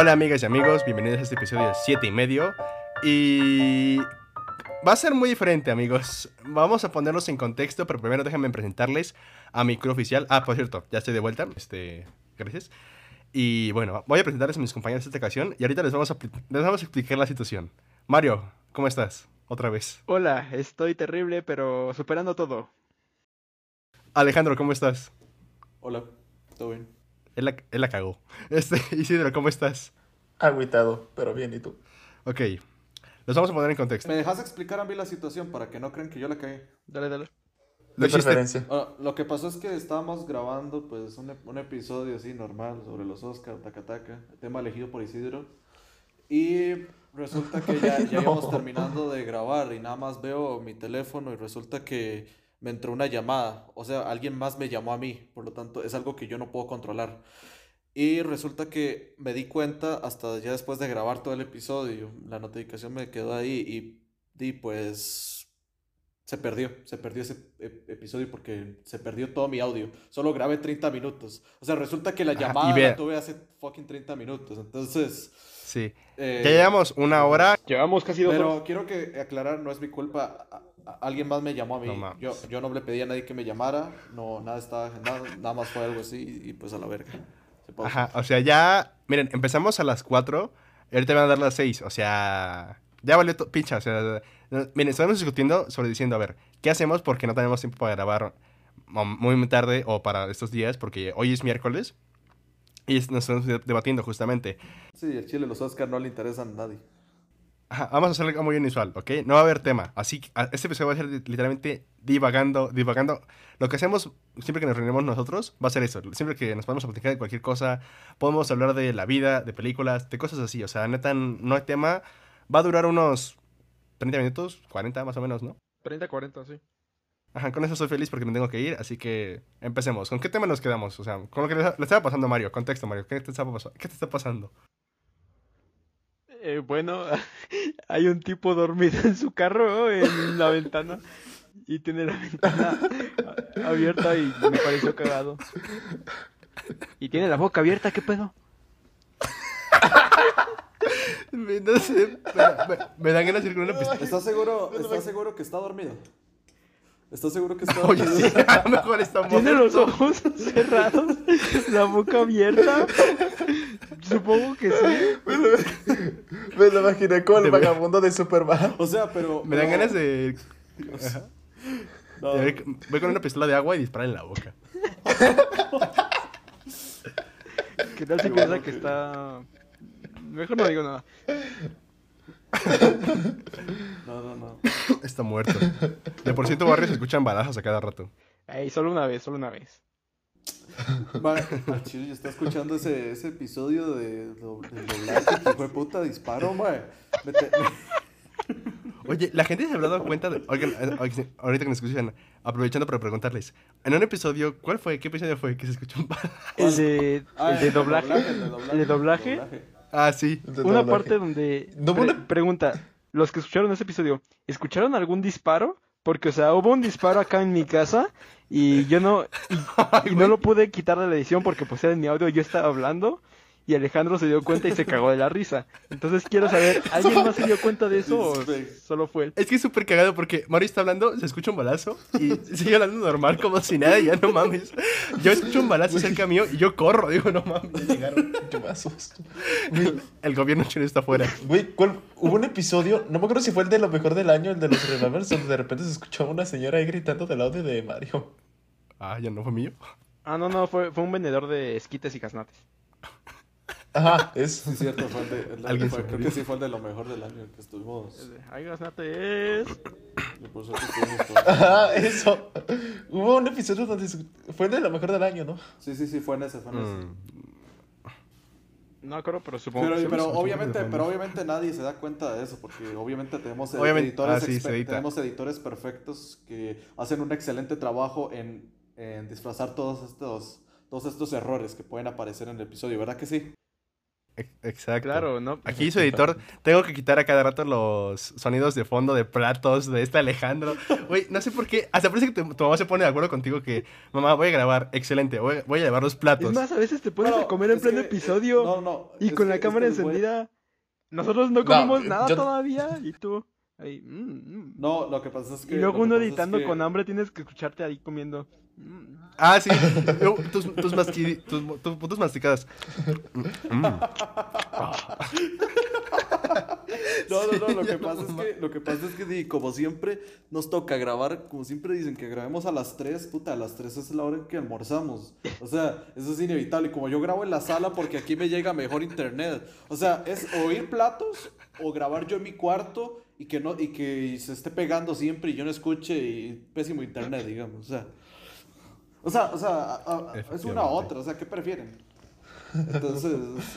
Hola amigas y amigos, bienvenidos a este episodio 7 y medio. Y va a ser muy diferente amigos. Vamos a ponerlos en contexto, pero primero déjenme presentarles a mi crew oficial. Ah, por cierto, ya estoy de vuelta. Este, gracias. Y bueno, voy a presentarles a mis compañeros esta ocasión y ahorita les vamos a, les vamos a explicar la situación. Mario, ¿cómo estás? Otra vez. Hola, estoy terrible, pero superando todo. Alejandro, ¿cómo estás? Hola, ¿todo bien? Él la, él la cagó. Este, Isidro, ¿cómo estás? Agüitado, pero bien, ¿y tú? Ok, los vamos a poner en contexto. ¿Me dejas explicar a mí la situación para que no crean que yo la cagué? Dale, dale. Lo De hiciste- preferencia. Ah, lo que pasó es que estábamos grabando pues un, un episodio así normal sobre los Oscar, taca taca, tema elegido por Isidro. Y resulta que ya, ya íbamos No. terminando de grabar y nada más veo mi teléfono y resulta que me entró una llamada. O sea, alguien más me llamó a mí, por lo tanto es algo que yo no puedo controlar. Y resulta que me di cuenta hasta ya después de grabar todo el episodio. La notificación me quedó ahí y di pues se perdió, se perdió ese ep- episodio porque se perdió todo mi audio. Solo grabé 30 minutos. O sea, resulta que la y llamada la tuve hace fucking 30 minutos. Entonces, Sí. eh, Ya llevamos una hora. Llevamos casi dos pero horas. quiero que aclarar, no es mi culpa. A- a- alguien más me llamó a mí. No yo, yo no le pedí a nadie que me llamara. No, nada estaba agendado. Nada más fue algo así y pues a la verga. Se pausó. Ajá, o sea, ya. Miren, empezamos a las 4 y ahorita van a dar las 6. O sea, ya valió pincha. O sea, miren, estamos discutiendo sobre diciendo, a ver, ¿qué hacemos? Porque no tenemos tiempo para grabar muy tarde o para estos días, porque hoy es miércoles. Y nos estamos de- debatiendo justamente. Sí, el chile, los Oscar no le interesan a nadie. Ajá, vamos a hacer algo muy inusual, ¿ok? No va a haber tema. Así que a- este episodio va a ser li- literalmente divagando, divagando. Lo que hacemos siempre que nos reunimos nosotros va a ser eso. Siempre que nos podemos platicar de cualquier cosa, podemos hablar de la vida, de películas, de cosas así. O sea, neta, no hay tema. Va a durar unos 30 minutos, 40 más o menos, ¿no? 30, 40, sí. Ajá, con eso estoy feliz porque me tengo que ir, así que empecemos. ¿Con qué tema nos quedamos? O sea, con lo que le, le estaba pasando a Mario. Contexto, Mario. ¿Qué te, está ¿Qué te está pasando? Eh, bueno, hay un tipo dormido en su carro en la ventana y tiene la ventana abierta y me pareció cagado. Y tiene la boca abierta, ¿qué pedo? Me- No sé, me, me- me dan ganas de ir con una pistola. ¿Estás seguro, ¿estás seguro que está dormido? ¿Estás seguro que está Oye, dormido? sí, a lo mejor estamos. Tiene los ojos cerrados, la boca abierta. Supongo que sí. Me lo imaginé con el vagabundo de Superman. O sea, pero... Me dan ganas de. Ajá. No, de ver- Voy con una pistola de agua y disparar en la boca. ¿Qué tal si piensa que está... Mejor no digo nada. no, no, no. Está muerto. De por cierto, barrio se escuchan balazos a cada rato. Ey, solo una vez, solo una vez. Al chile, yo estaba escuchando ese, ese episodio de, doblaje que fue puta disparo, mae. Me Oye, la gente se habrá dado cuenta. De... Oigan, eh, ahorita que nos escuchan, aprovechando para preguntarles. En un episodio, ¿cuál fue? ¿Qué episodio fue que se escuchó un? El de, Ah, el de doblaje. el de doblaje. ¿El de doblaje? Ah, sí. De Una doblaje. parte donde No, pre- una- pregunta, los que escucharon ese episodio, ¿escucharon algún disparo? Porque, o sea, hubo un disparo acá en mi casa y yo no, y, y no lo pude quitar de la edición porque pues era en mi audio, yo estaba hablando y Alejandro se dio cuenta y se cagó de la risa. Entonces quiero saber, ¿alguien más se dio cuenta de eso o solo fue él? Es que es súper cagado porque Mario está hablando, se escucha un balazo y sigue hablando normal como si nada, y ya no mames. Yo escucho un balazo cerca mío y yo corro, digo, no mames, llegaron. Me asusto. El gobierno chino está afuera. Güey, ¿cuál? Hubo un episodio, no me acuerdo si fue el de lo mejor del año, el de los Remembers, donde de repente se escuchaba una señora ahí gritando del audio de Mario. Ah, ya no fue mío. Ah, no, no, fue, fue un vendedor de esquites y casnates. Ajá, es. Sí, cierto, fue el de, el de- Alguien fue- se creo que sí fue el de lo mejor del año que estuvimos. Ay, casnates. y por suerte estuvimos todos. Ajá, eso. Hubo un episodio donde fue el de lo mejor del año, ¿no? Sí, sí, sí, fue en ese, fue en ese. Mm. No acuerdo, pero supongo Pero, que sí. pero obviamente, pero obviamente nadie se da cuenta de eso, porque obviamente tenemos Obviamente- editores, ah, sí, exper- se edita. tenemos editores perfectos que hacen un excelente trabajo en, en disfrazar todos estos, todos estos errores que pueden aparecer en el episodio, ¿verdad que sí? Ex- Exacto. Claro, ¿no? Aquí su editor, tengo que quitar a cada rato los sonidos de fondo de platos de este Alejandro. Güey, no sé por qué. Hasta parece que tu, tu mamá se pone de acuerdo contigo que, mamá, voy a grabar, excelente, voy, voy a llevar los platos. Es más, a veces te pones Bueno, a comer en pleno que- episodio No, no. y con que- la cámara encendida. Nosotros no No, comimos nada yo- todavía y tú ahí. mm, mm. No, lo que pasa es que. y luego uno editando que- con hambre tienes que escucharte ahí comiendo. Ah, sí. Tus, tus, masqui- tus, tus- masticadas. Mm. No, no, no, lo que pasa es que, lo que pasa es que como siempre nos toca grabar, como siempre dicen que grabemos a las 3, puta, a las 3 es la hora en que almorzamos. O sea, eso es inevitable. Como yo grabo en la sala porque aquí me llega mejor internet. O sea, es oír platos o grabar yo en mi cuarto y que no y que se esté pegando siempre y yo no escuche y pésimo internet, digamos. O sea, o sea, o sea, a- a- es una u otra, o sea, ¿qué prefieren? Entonces,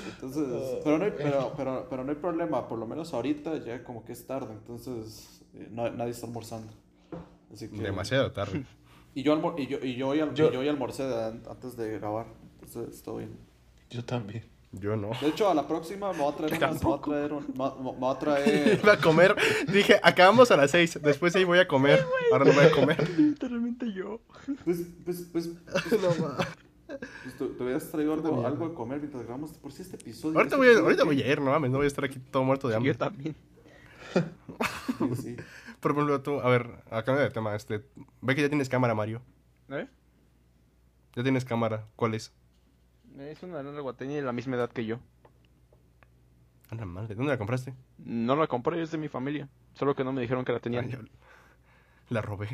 entonces, pero no, hay, pero, pero, pero no hay problema, por lo menos ahorita ya como que es tarde, entonces eh, no- nadie está almorzando. Así que, Demasiado tarde. Y yo, almor- y yo, y yo, hoy, al- Yo- y yo hoy almorcé an- antes de grabar, entonces está bien. Yo también. Yo no. De hecho, a la próxima me voy a traer unas, me voy a traer, un- me, voy a traer, Iba a comer. Dije, acabamos a las 6. Después ahí voy a comer. Ahora no voy a comer. Literalmente yo. pues, pues, pues, pues, No, ma. pues, te, te hubieras traído algo, algo de comer mientras grabamos, por si este episodio... Ahorita este voy, a, episodio ahorita que- voy a ir, no mames. No voy a estar aquí todo muerto de hambre. Yo también. Sí, sí. Por ejemplo, tú, a ver, acá de tema. Este, ve que ya tienes cámara, Mario. ¿Eh? Ya tienes cámara. ¿Cuál es? Es una tenía de la misma edad que yo. A la madre. ¿Dónde la compraste? No la compré, es de mi familia. Solo que no me dijeron que la tenían. yo La robé.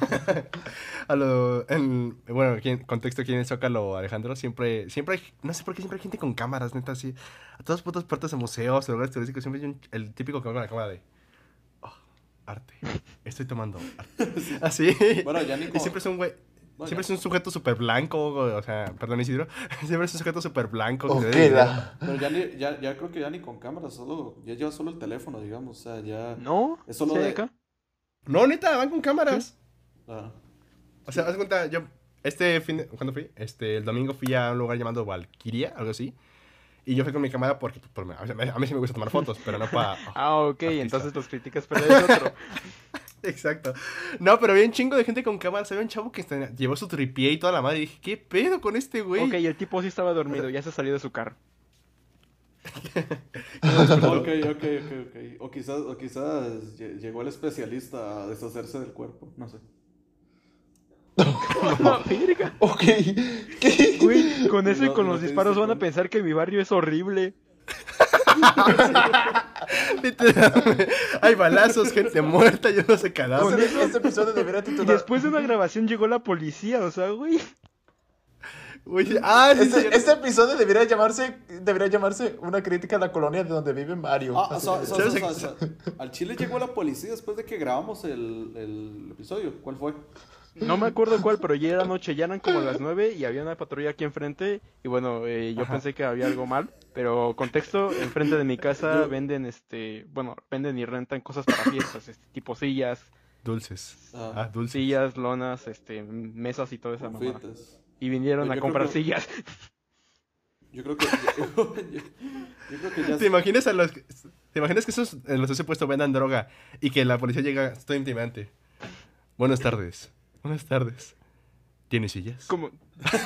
a lo, en, bueno, aquí en contexto aquí en el Zócalo, Alejandro, siempre, siempre hay, no sé por qué siempre hay gente con cámaras, neta, así. A todas putas puertas de museos, de lugares turísticos, siempre hay un- el típico que va con la cámara de, "Oh, arte, estoy tomando arte. Así. Bueno, ya ni Y con- siempre es un güey, Bueno, siempre es un sujeto súper blanco, o sea, perdón Isidro, siempre es un sujeto súper blanco. que O se ve de queda. Pero ya, ni, ya, ya creo que ya ni con cámara, solo, ya lleva solo el teléfono, digamos, o sea, ya... No, Es solo ¿sí hay de- acá? No, neta, van con cámaras. ah, O sea, haz de cuenta, yo, este fin de, ¿cuándo fui? Este, el domingo fui a un lugar llamado Valkyria, algo así. Y yo fui con mi cámara porque, pues, por- a, mí, a mí sí me gusta tomar fotos, pero no para... Ah, ok, Artista. entonces los criticas, pero es otro. Exacto. No, pero había un chingo de gente con cámara. Había un chavo que tenía- llevó su tripié y toda la madre. Y dije, ¿qué pedo con este güey? Ok, el tipo sí estaba dormido, ya se salió de su carro. ok, ok, ok, ok. O quizás, o quizás lle- llegó el especialista a deshacerse del cuerpo, no sé. Ok. ¿Qué? Güey, con eso y con no los disparos van a pensar que mi barrio es horrible. Hay balazos, gente muerta, yo no sé cadáveres. Este, Y titular. después de una grabación llegó la policía, o sea, güey. Ah, sí, Este, este episodio debería llamarse, debería llamarse una crítica a la colonia de donde vive Mario. Ah, Así so- que- so- ¿Sabes so- qué? so- so- al Chile llegó la policía después de que grabamos el, el episodio. ¿Cuál fue? No me acuerdo cuál, pero ya era noche, ya eran como las nueve y había una patrulla aquí enfrente. Y bueno, eh, yo Ajá. pensé que había algo mal, pero contexto, enfrente de mi casa venden, este, bueno, venden y rentan cosas para fiestas, este, tipo sillas, Dulces. Ah. Ah, dulces. sillas, lonas, este, mesas y toda esa mamada. Y vinieron Yo a comprar que- sillas. Yo creo que. Yo, yo creo que ya. ¿Te imaginas a los... ¿Te imaginas que esos en los ese puesto vendan droga y que la policía llega... Estoy intimidante. Buenas tardes. Buenas tardes. ¿Tienes sillas? Como,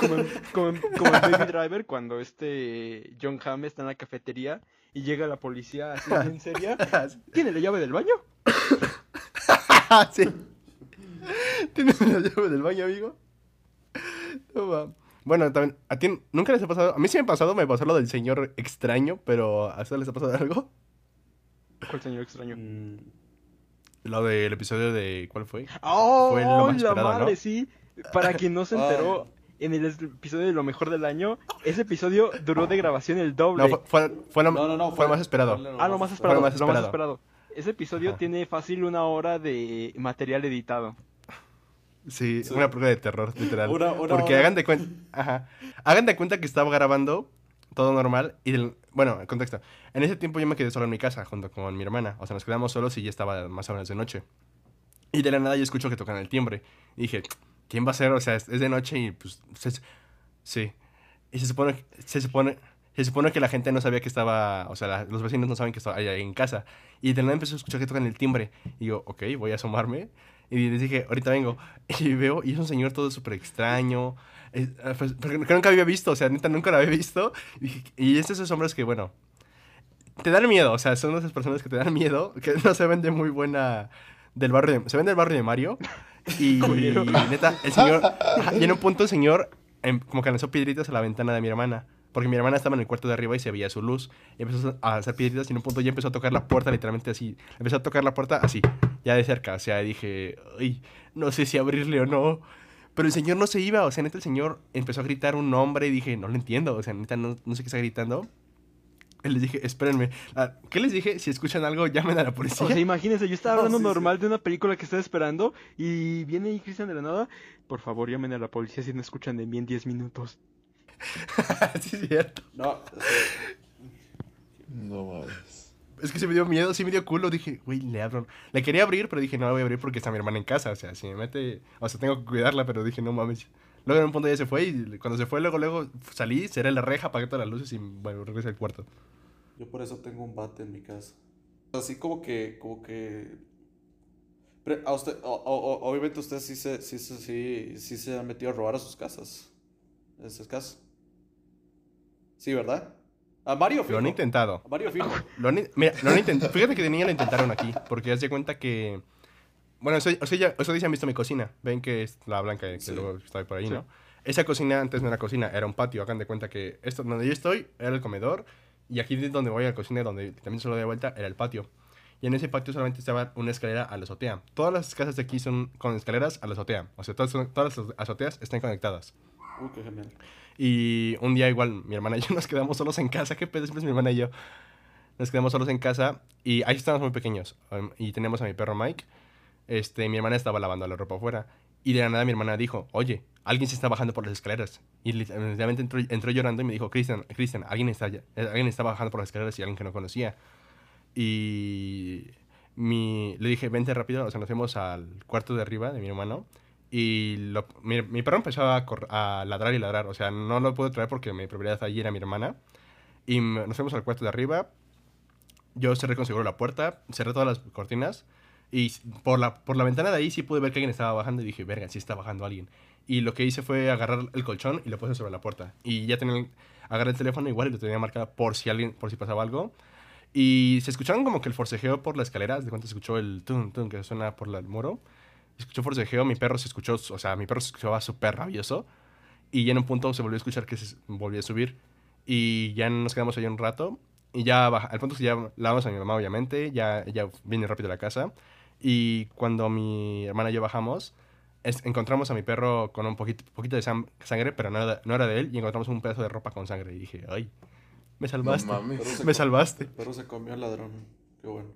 como, en, como, en- como en Baby Driver, cuando este John Hamm está en la cafetería y llega la policía así bien seria. ¿Tiene la llave del baño? Sí. ¿Tienes la llave del baño, amigo? No, va. Bueno, también, ¿a ti nunca les ha pasado? A mí sí me ha pasado, me pasó lo del señor extraño, pero ¿a ustedes les ha pasado algo? ¿Cuál señor extraño? Mm, Lo del episodio de... ¿Cuál fue? ¡Oh! Fue lo más la esperado, madre, ¿no? sí. Para quien no se enteró, en el episodio de lo mejor del año, ese episodio duró de grabación el doble. No, fue, fue, fue lo, No, no, no. fue lo más esperado. fue ah, lo más esperado. lo más más esperado. esperado. Ese episodio Ajá. tiene fácil una hora de material editado. Sí, Sí. una prueba de terror, literal. Una- una Porque hora. hagan de cuenta... Ajá. Hagan de cuenta que estaba grabando todo normal y... Bueno, en contexto. En ese tiempo yo me quedé solo en mi casa junto con mi hermana. O sea, nos quedamos solos y ya estaba más o menos de noche. Y de la nada yo escucho que tocan el timbre. Y dije, ¿quién va a ser? O sea, es, de noche y pues... se- sí. Y se supone... Se supone... Se supone que la gente no sabía que estaba, o sea, los vecinos no saben que estaba ahí en casa. Y de la nada empezó a escuchar que tocan el timbre. Y digo, ok, voy a asomarme. Y les dije, ahorita vengo. Y veo, y es un señor todo súper extraño. Eh, ah, pues, pero que nunca había visto, o sea, neta, nunca lo había visto. Y, y es esos hombres que, bueno, te dan miedo, o sea, son de esas personas que te dan miedo, que no se ven de muy buena del barrio de, se ven del barrio de Mario y Culero. neta el señor y en un punto el señor em, como que lanzó piedritas a la ventana de mi hermana porque mi hermana estaba en el cuarto de arriba y se veía su luz y empezó a hacer piedritas y en un punto ya empezó a tocar la puerta literalmente así empezó a tocar la puerta así ya de cerca o sea dije ay no sé si abrirle o no pero el señor no se iba o sea neta el señor empezó a gritar un nombre y dije no lo entiendo o sea neta no, no sé qué está gritando y les dije, espérenme. Ah, ¿Qué les dije? Si escuchan algo, llamen a la policía. O sea, imagínense, yo estaba hablando sí. normal de una película que estaba esperando y viene ahí Cristian de la nada. Por favor, llamen a la policía si no escuchan de mí en 10 minutos. sí, es cierto. No, No mames. Es que se me dio miedo, sí me dio culo. Dije, güey, le abro. Le quería abrir, pero dije, no la voy a abrir porque está mi hermana en casa. O sea, si me mete. O sea, tengo que cuidarla, pero dije, no mames. Luego en un punto ya se fue y cuando se fue, luego, luego salí, cerré la reja, apagué todas las luces y bueno, regresé al cuarto. yo por eso tengo un bate en mi casa. Así como que, como que... A usted, obviamente usted sí se, sí, sí, sí se ha metido a robar a sus casas. ¿En sus casas? Sí, ¿verdad? A Mario Lo fijo. han intentado. A Mario fijo. Lo han, mira, lo han intentado. Fíjate que de niña lo intentaron aquí, porque ya se cuenta que. Bueno, eso, o sea, ya, eso dicen han visto mi cocina. Ven que es la blanca que Sí. luego está por ahí, Sí. ¿no? Esa cocina antes no era cocina, era un patio. Hagan de cuenta que esto donde yo estoy era el comedor, y aquí de donde voy a la cocina, donde también solo de vuelta, era el patio. Y en ese patio solamente estaba una escalera a la azotea. Todas las casas de aquí son con escaleras a la azotea. O sea, todas, todas las azoteas están conectadas. Uy, qué genial. Y un día igual mi hermana y yo nos quedamos solos en casa. ¿Qué pedo? Siempre es mi hermana y yo. Nos quedamos solos en casa y ahí estábamos muy pequeños. um, y teníamos a mi perro Mike. Este, mi hermana estaba lavando la ropa afuera. Y de la nada mi hermana dijo, oye, alguien se está bajando por las escaleras. Y lit- literalmente entró, entró llorando y me dijo, Cristian, Cristian, alguien está, eh, alguien está bajando por las escaleras y alguien que no conocía. Y mi, le dije, vente rápido. O sea, nos fuimos al cuarto de arriba de mi hermano. Y lo- mi, mi perro empezó a, cor- a ladrar y ladrar. O sea, no lo pude traer porque mi propiedad allí era mi hermana. Y nos fuimos al cuarto de arriba. Yo cerré con seguro la puerta, cerré todas las cortinas. Y por la, por la ventana de ahí sí pude ver que alguien estaba bajando. Y dije, verga, sí está bajando alguien. Y lo que hice fue agarrar el colchón y lo puse sobre la puerta. Y ya tenía, agarré el teléfono igual y lo tenía marcado por si alguien, por si pasaba algo. Y se escucharon como que el forcejeo por la escalera. De cuánto se escuchó el tum, tum que suena por la- el muro. Escuchó forcejeo, mi perro se escuchó, o sea, mi perro se escuchaba súper rabioso. Y ya en un punto se volvió a escuchar que se volvió a subir. Y ya nos quedamos ahí un rato. Y ya baja, al punto que ya lavamos a mi mamá, obviamente. Ya, ya vine rápido a la casa. Y cuando mi hermana y yo bajamos, es- encontramos a mi perro con un poquito, poquito de sangre, pero no era, no era de él. Y encontramos un pedazo de ropa con sangre. Y dije, ay, me No salvaste. mames. Pero se me salvaste. Pero se comió al ladrón. Qué bueno.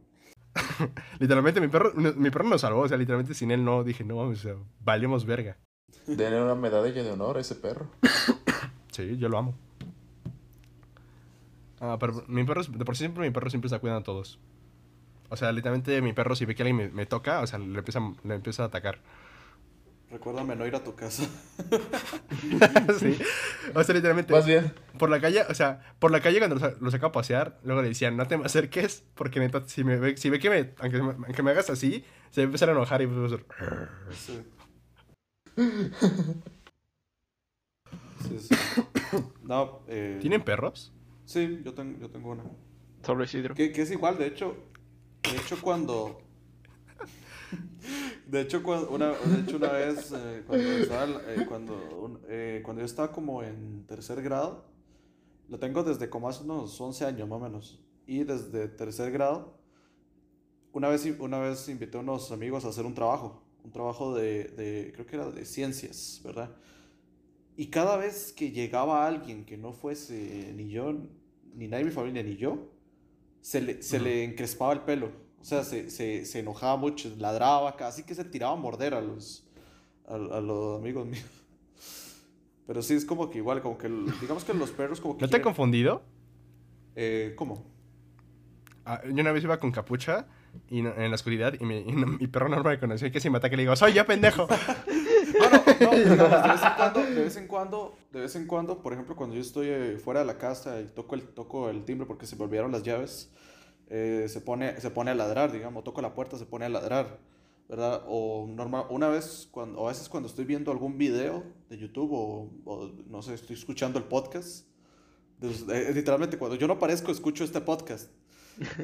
Literalmente, mi perro, mi perro nos salvó. O sea, literalmente sin él no dije, no, mames, o sea, valíamos verga. Denle una medalla de honor a ese perro. Sí, yo lo amo. Ah, pero mi perro, de por sí siempre mi perro siempre está cuidando a todos. O sea, literalmente mi perro si ve que alguien me, me toca, o sea, le empieza, le empieza a atacar. Recuérdame no ir a tu casa. sí. O sea, literalmente, Más bien, por la calle, o sea, por la calle cuando lo, sa- lo sacaba a pasear, luego le decían, no te me acerques, porque neta, si, me ve, si ve que me, aunque, me- aunque me hagas así, se va a empezar a enojar y va a hacer... Sí. Sí, sí. No, eh, ¿Tienen perros? Sí, yo tengo, yo tengo una. Sobre Isidro. Que, que es igual, de hecho. De hecho, cuando. De hecho, cuando una, de hecho, una vez, eh, cuando, estaba, eh, cuando, un- eh, cuando yo estaba como en tercer grado, lo tengo desde como hace unos 11 años más o menos. Y desde tercer grado, una vez, una vez invité a unos amigos a hacer un trabajo. Un trabajo de, de creo que era de ciencias, ¿verdad? Y cada vez que llegaba alguien que no fuese ni yo, ni nadie de mi familia, ni yo, se le, se le encrespaba el pelo. O sea, se, se, se enojaba mucho, ladraba, casi que se tiraba a morder a los, a, a los amigos míos. Pero sí, es como que igual, como que, digamos que los perros como que... ¿No te he quieren- confundido? eh, ¿Cómo? Ah, yo una vez iba con capucha y no- en la oscuridad y mi, y no- mi perro no me reconoció y que si me ataca le digo, ¡soy yo, pendejo! Bueno, no, digamos, de vez en cuando, de vez en cuando, de vez en cuando, por ejemplo, cuando yo estoy eh, fuera de la casa y toco el, toco el timbre porque se me olvidaron las llaves, eh, se pone, se pone a ladrar, digamos, toco la puerta, se pone a ladrar, ¿verdad? O normal, una vez, cuando, o a veces cuando estoy viendo algún video de YouTube o, o, no sé, estoy escuchando el podcast, pues, eh, literalmente cuando yo no aparezco, escucho este podcast.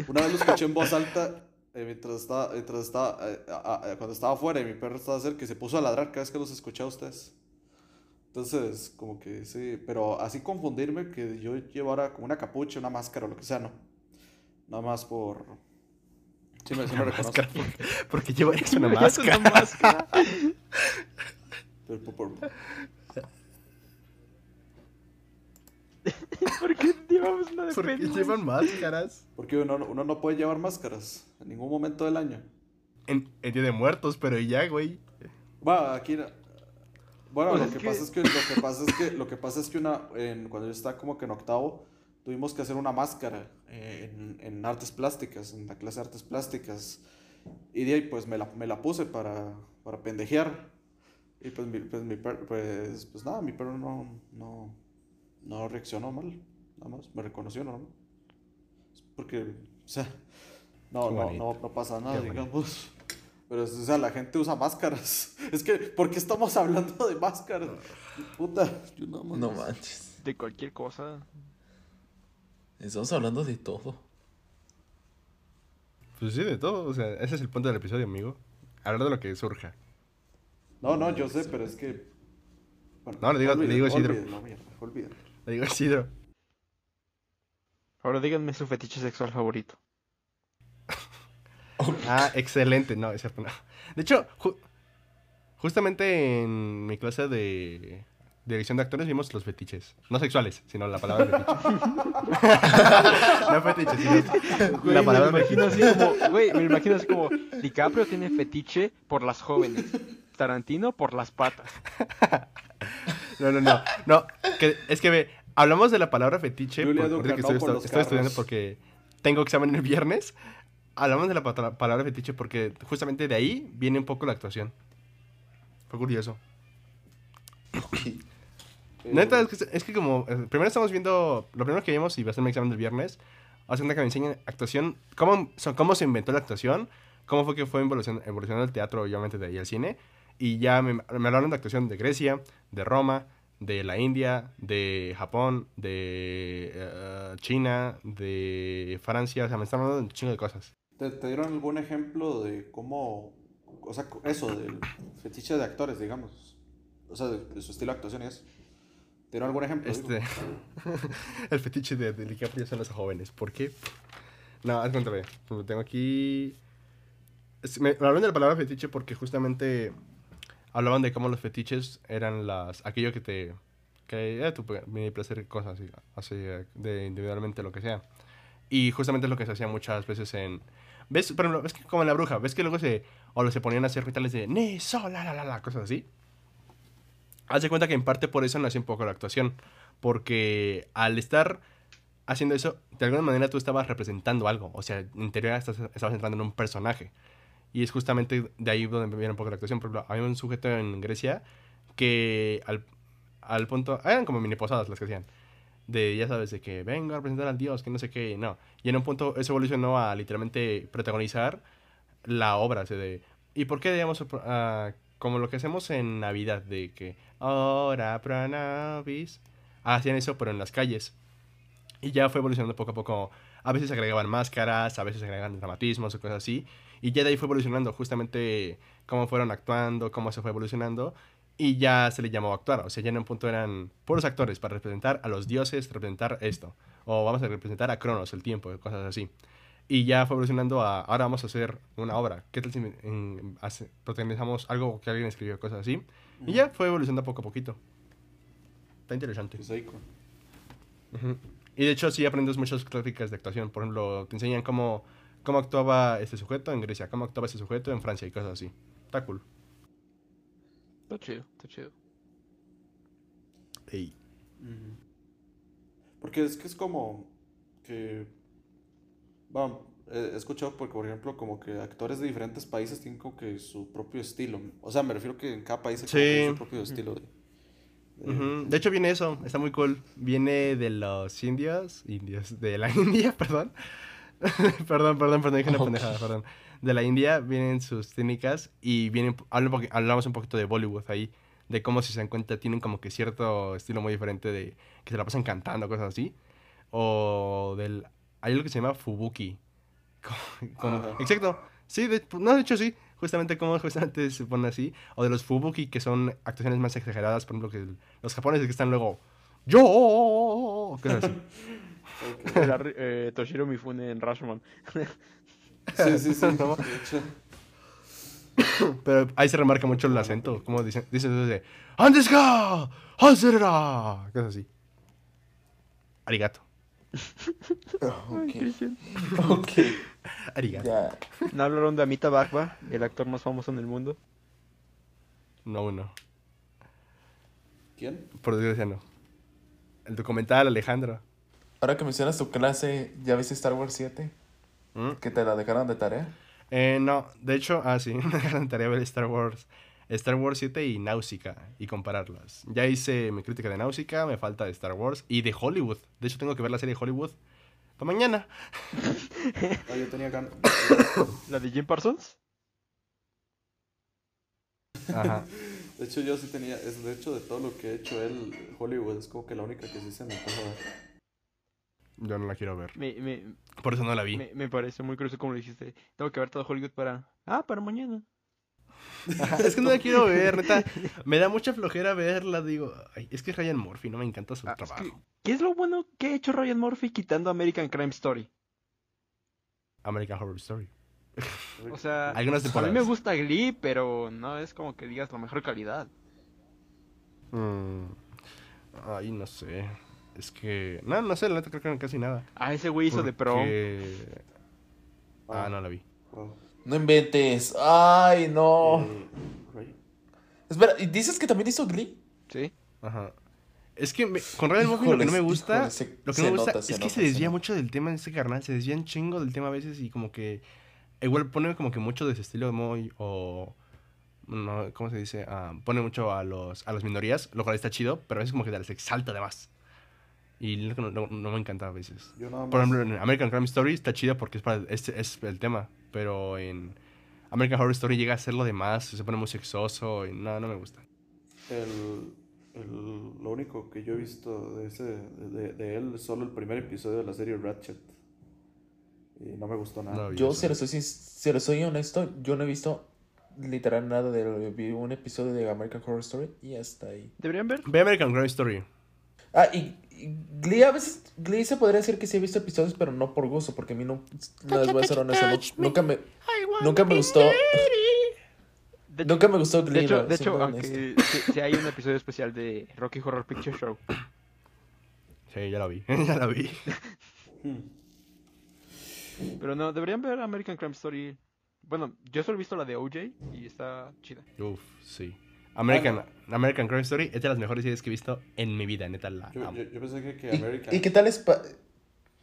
Una vez lo escuché en voz alta eh, mientras estaba, mientras estaba eh, a- a- cuando estaba afuera y mi perro estaba cerca y se puso a ladrar cada vez que los escuché a ustedes. Entonces, como que sí, pero así confundirme que yo llevara como una capucha, una máscara o lo que sea, no. Nada más por... Sí me, sí me Una reconozco. máscara, porque, porque llevarías una ¿Es una máscara. Pero por- por- ¿Por qué llevamos una de ¿Por qué llevan máscaras? porque uno, uno no puede llevar máscaras en ningún momento del año. En, en Día de Muertos, pero ya, güey. Bueno, aquí... Bueno, Pues lo es que, que- pasa es que lo que pasa es que lo que pasa es que una en- cuando yo estaba como que en octavo tuvimos que hacer una máscara eh, en, en artes plásticas, en la clase de artes plásticas. Y de ahí pues me la, me la puse para, para pendejear. Y pues mi, pues, mi per- pues, pues nada, mi perro no, no, no reaccionó mal. Nada más, me reconoció normal. Porque, o sea, no, no, no, no pasa nada, Qué bonito. digamos. Pero, o sea, la gente usa máscaras. Es que, ¿por qué estamos hablando de máscaras? Puta, yo nada más. No manches. De cualquier cosa. Estamos hablando de todo. Pues sí, de todo. O sea, ese es el punto del episodio, amigo. Hablar de lo que surja. No, no, yo sé, pero es que. Bueno, No, le digo- le digo Isidro. olvídalo, olvídalo, olvídalo. Le digo, Isidro. Ahora díganme su fetiche sexual favorito. Ah, excelente. No, es cierto, no. De hecho, ju- justamente en mi clase de dirección de actores vimos los fetiches. No sexuales, sino la palabra fetiche. no fetiches, sino Güey, la me palabra lo imagino fetiche. así como, güey, me imagino así como, DiCaprio tiene fetiche por las jóvenes, Tarantino por las patas. No, no, no. No, que, es que ve, hablamos de la palabra fetiche Julia por- Duncan, ahorita que no estoy, por estudiando porque tengo examen el viernes. Hablamos de la palabra fetiche porque justamente de ahí viene un poco la actuación. Fue curioso. Eh, Neta, es que, es que como eh, primero estamos viendo, lo primero que vimos y va a ser mi examen del viernes, hace cuenta que me enseñan actuación, cómo, so- cómo se inventó la actuación, cómo fue que fue evolucion- evolucionando el teatro, obviamente de ahí al cine, y ya me, me hablaron de actuación de Grecia, de Roma, de la India, de Japón, de eh, China, de Francia, o sea, me están hablando de un chingo de cosas. ¿Te, te dieron algún ejemplo de cómo. O sea, eso, del fetiche de actores, digamos? O sea, de, de su estilo de actuación y eso. ¿Te dieron algún ejemplo? Este, el fetiche de, de DiCaprio son los jóvenes. ¿Por qué? No, ve, Lo tengo aquí. Es- Me, me hablaron de la palabra fetiche porque justamente hablaban de cómo los fetiches eran las aquello que te. que era tu pla- mini placer, cosas así, así, eh, de individualmente lo que sea. Y justamente es lo que se hacía muchas veces en. ¿Ves? Por ejemplo, ves que como en la bruja, ¿ves que luego se. o se ponían a hacer rituales de. Ni, so, la, la, la, la, cosas así? Haz de cuenta que en parte por eso nació un poco la actuación. Porque al estar haciendo eso, de alguna manera tú estabas representando algo. O sea, teoría estás- estabas entrando en un personaje. Y es justamente de ahí donde viene un poco la actuación. Por ejemplo, había un sujeto en Grecia que al, al punto... Eran como mini posadas las que hacían. De, ya sabes, de que vengo a representar al dios, que no sé qué, no. Y en un punto eso evolucionó a literalmente protagonizar la obra. O sea, de, ¿Y por qué, digamos, ah, como lo que hacemos en Navidad, de que ora pro nobis, hacían eso, pero en las calles. Y ya fue evolucionando poco a poco. A veces agregaban máscaras, a veces agregaban dramatismos o cosas así. Y ya de ahí fue evolucionando justamente cómo fueron actuando, cómo se fue evolucionando. Y ya se le llamó actuar. O sea, ya en un punto eran puros actores para representar a los dioses, representar esto. O vamos a representar a Cronos, el tiempo, cosas así. Y ya fue evolucionando a, ahora vamos a hacer una obra. ¿Qué tal si en- hace- protagonizamos algo que alguien escribió, cosas así? Y ya fue evolucionando poco a poquito. Está interesante. Pues ahí con- Ujú. Y de hecho sí aprendes muchas técnicas de actuación. Por ejemplo, te enseñan cómo, cómo actuaba este sujeto en Grecia, cómo actuaba este sujeto en Francia y cosas así. Está cool. Está chido, está chido. Ey. Ujú. Porque es que es como que. Bueno, He he escuchado porque, por ejemplo, como que actores de diferentes países tienen como que su propio estilo. O sea, me refiero que en cada país hay Sí. su propio estilo de... de- Ujú, De hecho, viene eso, está muy cool. Viene de los indios, indios, de la India, perdón. perdón, perdón, perdón, dije una Ok. pendejada, perdón. De la India vienen sus técnicas y vienen, hablamos un poquito de Bollywood ahí, de cómo si se dan cuenta tienen como que cierto estilo muy diferente de que se la pasan cantando, cosas así. O del, hay algo que se llama Fubuki. Como- como- Ajá. exacto, sí, de, no, de hecho sí, justamente como justamente se pone así. O de los Fubuki, que son actuaciones más exageradas, por ejemplo, que el- los japoneses que están luego, yo, cosas así. Arri- eh, Toshiro Mifune en Rashomon. Sí, sí, sí. No. de hecho. Pero ahí se remarca mucho el acento, como dicen, dicen desde, ¡Andes ga! Cosas así. Arigato. Ay, Ok. Cristian. Ok. Arigato. ¿No hablaron de Amita Bagba, el actor más famoso en el mundo? No, uno. ¿Quién? Por desgracia no. El documental, Alejandro. Ahora que mencionas tu clase, ¿ya viste Star Wars 7? ¿Mm? ¿Que te la dejaron de tarea? Eh, no, de hecho, ah, sí, me encantaría ver Star Wars. Star Wars 7 y Náusica y compararlas. Ya hice mi crítica de Náusica, me falta de Star Wars y de Hollywood. De hecho, tengo que ver la serie de Hollywood para mañana. Yo tenía ganas. ¿La de Jim Parsons? Ajá. De hecho, yo sí tenía. Es, de hecho, de todo lo que he hecho él, Hollywood es como que la única que sí se me antoja ver. Yo no la quiero ver. Me, me, Por eso no la vi. me, me parece muy curioso como lo dijiste. Tengo que ver todo Hollywood para... Ah, para mañana. Ajá, es que no la quiero ver, neta. Me da mucha flojera verla, digo. Ay, es que es Ryan Murphy, no me encanta su Ah, es trabajo. que- ¿Qué es lo bueno que ha hecho Ryan Murphy quitando American Crime Story? American Horror Story. O sea, Algunas a mí temporadas. me gusta Glee, pero no es como que digas la mejor calidad. Mm, Ay, no sé. Es que. No, no sé, la neta creo que no casi nada. Ah, ese güey hizo de. Porque- Ah, no la vi. Wow. No inventes. Ay, no. Eh, Espera, ¿y dices que también hizo Glee? Sí. Ajá. Es que me- con Ryan Murphy lo que no me gusta, híjoles, se- lo que se no me gusta nota, es se que nota, se se desvía nota. mucho del tema de este carnal, se desvía un chingo del tema a veces y como que igual pone como que mucho de ese estilo muy o no, ¿cómo se dice? Ah, pone mucho a los a las minorías, lo cual está chido, pero a veces como que las exalta de más. Y no, no- no me encanta a veces. Yo nada más. Por ejemplo, en American Crime Story está chido porque es, para, es, es el tema, pero en American Horror Story llega a ser lo demás, se pone muy sexoso y no, no me gusta. El, el- lo único que yo he visto de, ese, de, de él es solo el primer episodio de la serie Ratchet. Y no me gustó nada. No, Yo, si le soy, sin- si le soy honesto, yo no he visto literal nada de lo vi un episodio de American Horror Story y hasta ahí. ¿Deberían ver? Ve American Crime Story. Ah, y Glee a veces, Glee se podría decir que sí he visto episodios, pero no por gusto, porque a mí no, no les voy a ser honesto, nu- nunca me, nunca me gustó, De hecho, nunca me gustó de Glee, hecho, no, de hecho aunque sí hay un episodio especial de Rocky Horror Picture Show. Sí, ya la vi. ya la vi. Pero no, deberían ver American Crime Story. Bueno, yo solo he visto la de OJ y está chida. Uf, sí. American, American Crime Story es de las mejores series que he visto en mi vida, neta. La Yo, yo, yo pensé que, que ¿Y, American. y qué tal es? pa-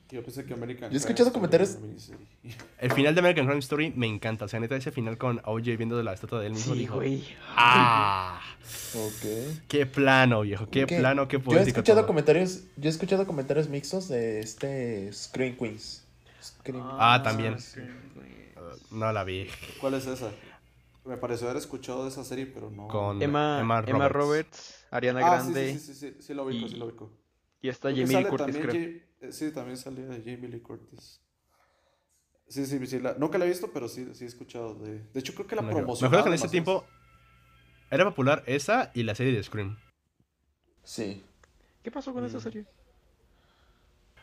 Yo pensé que American. Yo he escuchado comentarios-. El final de American Crime Story me encanta. O sea, neta, ese final con OJ viendo de la estatua de él mismo. Sí, dijo, güey. ¡Ah! Ok. ¡Qué plano, viejo! ¡Qué Que plano, qué Yo he poético escuchado todo. comentarios, yo he escuchado comentarios mixtos de este Screen Queens. Scream- Ah, también. güey. Uh, no la vi. ¿Cuál es esa? Me pareció haber escuchado de esa serie, pero no. Con Emma, Emma Emma Roberts. Ariana Ah, sí, Grande sí, sí, sí, sí, sí lo ubico, sí y- lo ubico. y está Jamie Lee Curtis, creo. Eh, Sí, también salía de Jamie Lee Curtis. Sí, sí, sí. La... Nunca la he visto, pero sí, sí he escuchado de... De hecho, creo que la Me acuerdo que en ese tiempo era popular esa y la serie de Scream. Sí. ¿Qué pasó con esa Mm. serie?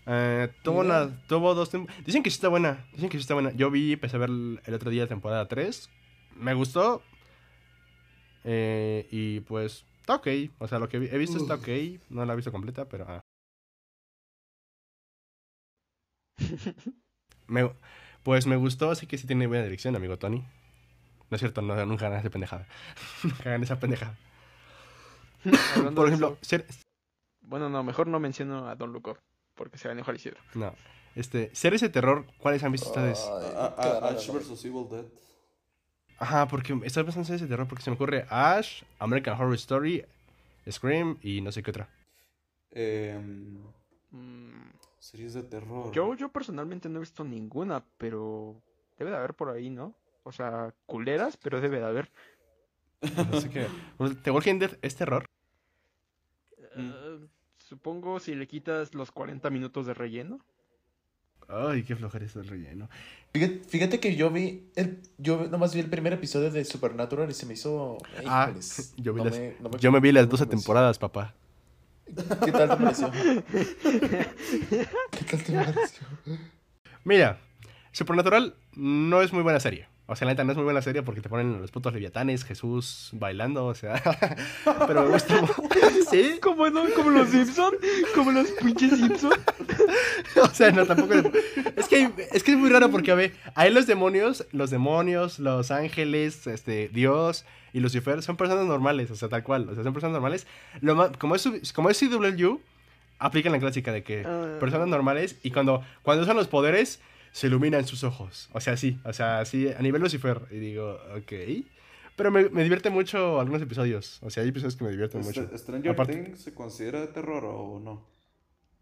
Eh, tuvo, una, tuvo dos Dicen que sí está buena. Dicen que sí está buena. Yo vi, empecé a ver el, otro día temporada 3. Me gustó. Eh, y pues, está ok. O sea, lo que he visto está ok. No la he visto completa, pero. ah. Me- pues me gustó, así que sí tiene buena dirección, amigo Tony. No es cierto, no, nunca hagan esa pendejada. nunca hagan esa pendejada. Por de ejemplo, eso- ser- Bueno, no, mejor no menciono a Don Look Up, porque se va a enojar Isidro. No. Este, series de terror, ¿cuáles han visto ustedes? Ash vs Evil Dead. Ajá, porque estoy pensando en series de terror porque se me ocurre Ash, American Horror Story, Scream y no sé qué otra. Em, Mm, series de terror. Yo, yo personalmente no he visto ninguna, pero debe de haber por ahí, ¿no? O sea, culeras, pero debe de haber. No sé qué. ¿The Walking Dead es terror? Eh, supongo si le quitas los 40 minutos de relleno. Ay, qué flojera es el relleno. Fíjate, fíjate que yo vi el, yo nomás vi el primer episodio de Supernatural y se me hizo. Ah, yo, vi no las, me- no me- yo me vi las no 12 me pareció. temporadas, papá. ¿Qué tal te pareció? ¿Qué tal te pareció? Mira, Supernatural no es muy buena serie. O sea, la neta no es muy buena serie porque te ponen los putos leviatanes, Jesús bailando, o sea. Pero me gusta. sí, ¿Cómo no? ¿Como los Simpson? ¿Como los pinches Simpson? o sea, no tampoco. Es que, es que es muy raro porque, a ver, ahí los demonios, los demonios, los ángeles, este, Dios y Lucifer son personas normales, o sea, tal cual. O sea, son personas normales. Lo ma- como, es, como es CW, aplican la clásica de que Ah. personas normales y cuando, cuando usan los poderes se iluminan sus ojos. O sea, sí, o sea, sí, a nivel Lucifer. Y digo, ok. Pero me, me divierte mucho algunos episodios. O sea, hay episodios que me divierten Este- mucho. ¿Stranger Aparte- Things se considera de terror o no?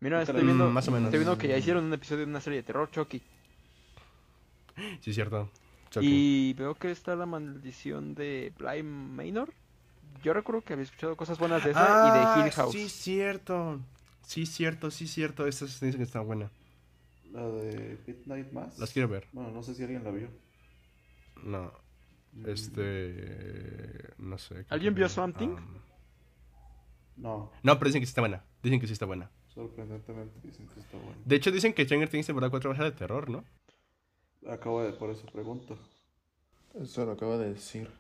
Mira, estoy viendo, Mm, más o menos. estoy viendo que ya hicieron un episodio de una serie de terror, Chucky. Sí, cierto. Chucky. Y veo que está la maldición de Bly Manor. Yo recuerdo que había escuchado cosas buenas de esa y de Hill House. Ah, Sí, cierto. Sí, cierto, sí, cierto. Esta se dice que está buena. La de Midnight Mass. Las quiero ver. Bueno, no sé si alguien la vio. No. Este. No sé. ¿Alguien vio no. Swamp Thing? Ah, No, no, pero dicen que sí está buena. Dicen que sí está buena. sorprendentemente dicen que está bueno. De hecho, dicen que Stranger Things temporada 4 va a ser de terror, ¿no? Acabo de por eso pregunto. Eso lo acabo de decir.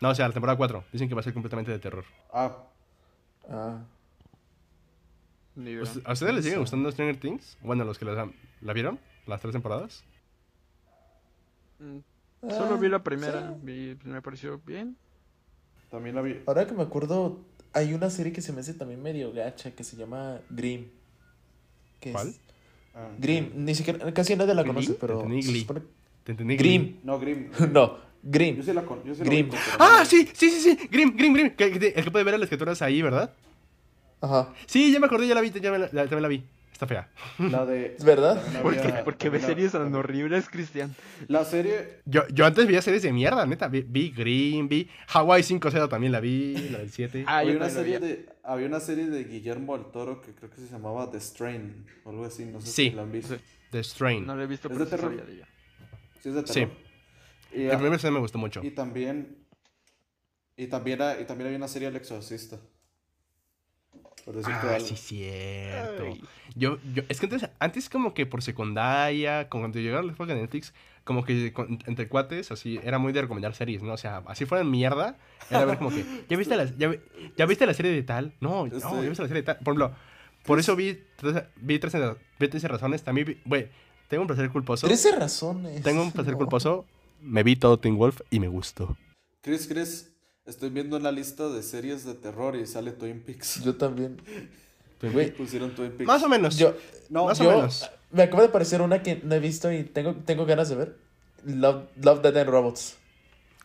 No, o sea, la temporada 4. Dicen que va a ser completamente de terror. Ah, Ah, Idea. ¿A ustedes les sigue gustando Stranger Things? Bueno, los que las han- la vieron, las tres temporadas. Mm, Solo vi Ah, la primera, sí. vi- me pareció bien. también la vi. Ahora que me acuerdo, hay una serie que se me hace también medio gacha que se llama Grimm. que es- ¿Cuál? Ah, Grimm, ni siquiera, casi nadie la conoce, pero. Entendí se Glee. supone- ¿Te entendí? Grimm. No, Grimm. No, Yo Grimm. la con. Yo sí la Grimm. ubico, pero ¡Ah, sí! Sí, sí, sí. Grim, Grim, Grim. Que- que- El que puede ver las escrituras ahí, ¿verdad? Ajá. Sí, ya me acordé, ya la vi, ya me la, la- también la vi. Está fea. La de. ¿Es verdad? también ¿Por qué, había- por qué ves también series la- tan horribles, Cristian? La serie. Yo, yo antes veía series de mierda, neta. Vi, vi Grimm, vi Hawaii 5-0 también la vi, la del 7. Ah, había, una serie de, había una serie de Guillermo del Toro que creo que se llamaba The Strain o algo así, no sé Sí. si la han visto. Sí. The Strain. No lo he visto, ¿Es pero de sí terror? sabía de ella. Sí, es de Sí. terror. Y, El ah, primer episodio me gustó mucho. y también. Y también, y también había una serie El Exorcista. Por decirte Ah, algo. sí, cierto. Ay. Yo, yo, es que antes, antes como que por secundaria, como cuando llegaron las cosas de Netflix, como que con- entre cuates, así, era muy de recomendar series, ¿no? O sea, así fueran mierda, era ver como que, ¿ya viste la, ya, ya viste la serie de tal? No, no, Este- ya viste la serie de tal. Por ejemplo, por eso vi, vi 13, vi 13 razones, también vi, güey, tengo un placer culposo. 13 razones. Tengo un placer No. culposo, me vi todo Teen Wolf y me gustó. Chris, Chris, estoy viendo en la lista de series de terror y sale Twin Peaks. Yo también. Güey, Pusieron Twin Peaks. Más o menos. Yo, No, más o menos. Me acaba de aparecer una que no he visto y tengo, tengo ganas de ver. Love, Love, Dead and Robots.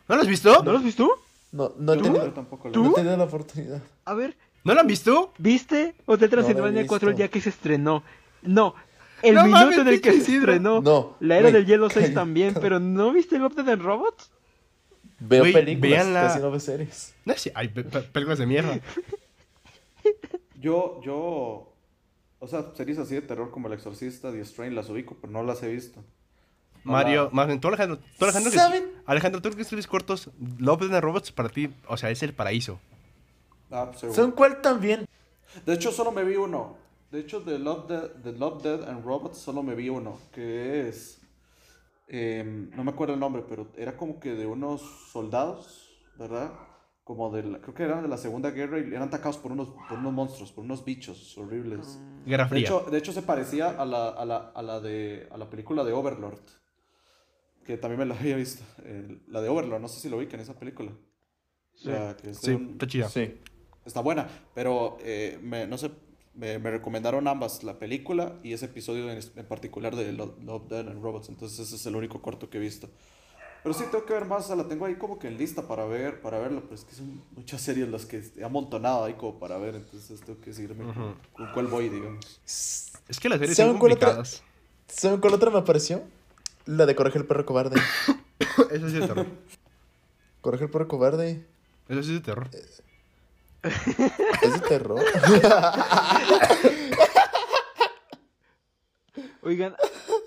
¿No lo has visto? ¿No lo has visto? No, no he tenido, tampoco la ¿Tú? no he tenido la oportunidad. A ver, ¿No lo han visto? ¿viste Hotel No Transilvania 4 el día que se estrenó? No, el No minuto mames, en el que se estrenó. No, La era del hielo 6 cállate. también, pero ¿no viste Love, Dead and Robots? Veo Güey, películas, véanla. casi no veo series. No sé, hay pe- pe- películas de mierda. Yo, yo. O sea, series así de terror como El Exorcista, The Strain, las ubico, pero no las he visto. No Mario, la- más bien, tú Alejandro, tú Alejandro, que. Alejandro, tú que escribes cortos, Love and Robots para ti, o sea, es el paraíso. Ah, pues, seguro. ¿Son cuál también? De hecho, solo me vi uno. De hecho, de Love, Dead, de Love, Dead and Robots solo me vi uno. Que es. Em, no me acuerdo el nombre, pero era como que de unos soldados, ¿verdad? Como de la- creo que eran de la Segunda Guerra y eran atacados por unos, por unos monstruos, por unos bichos horribles. Guerra De Fría. hecho, de hecho se parecía a la, a la, a la, de, a la película de Overlord. Que también me la había visto. El- la de Overlord, no sé si lo vi en esa película. O sea, que es de sí, un- está chida. Sí. Está buena, pero eh, me- no sé, me, me recomendaron ambas, la película y ese episodio en, en particular de Lo- Love, Death and Robots. Entonces ese es el único corto que he visto. Pero sí tengo que ver más, o sea, la tengo ahí como que en lista para ver, para verla, pero es que son muchas series las que he amontonado ahí como para ver, entonces tengo que decirme con, con cuál voy, digamos. Es que las series ¿Saben son cuál otra? complicadas. ¿Saben cuál otra me apareció? La de Coraje el perro cobarde. Eso sí es de terror. Coraje el perro cobarde. Eso sí es de terror. Es de terror. Oigan,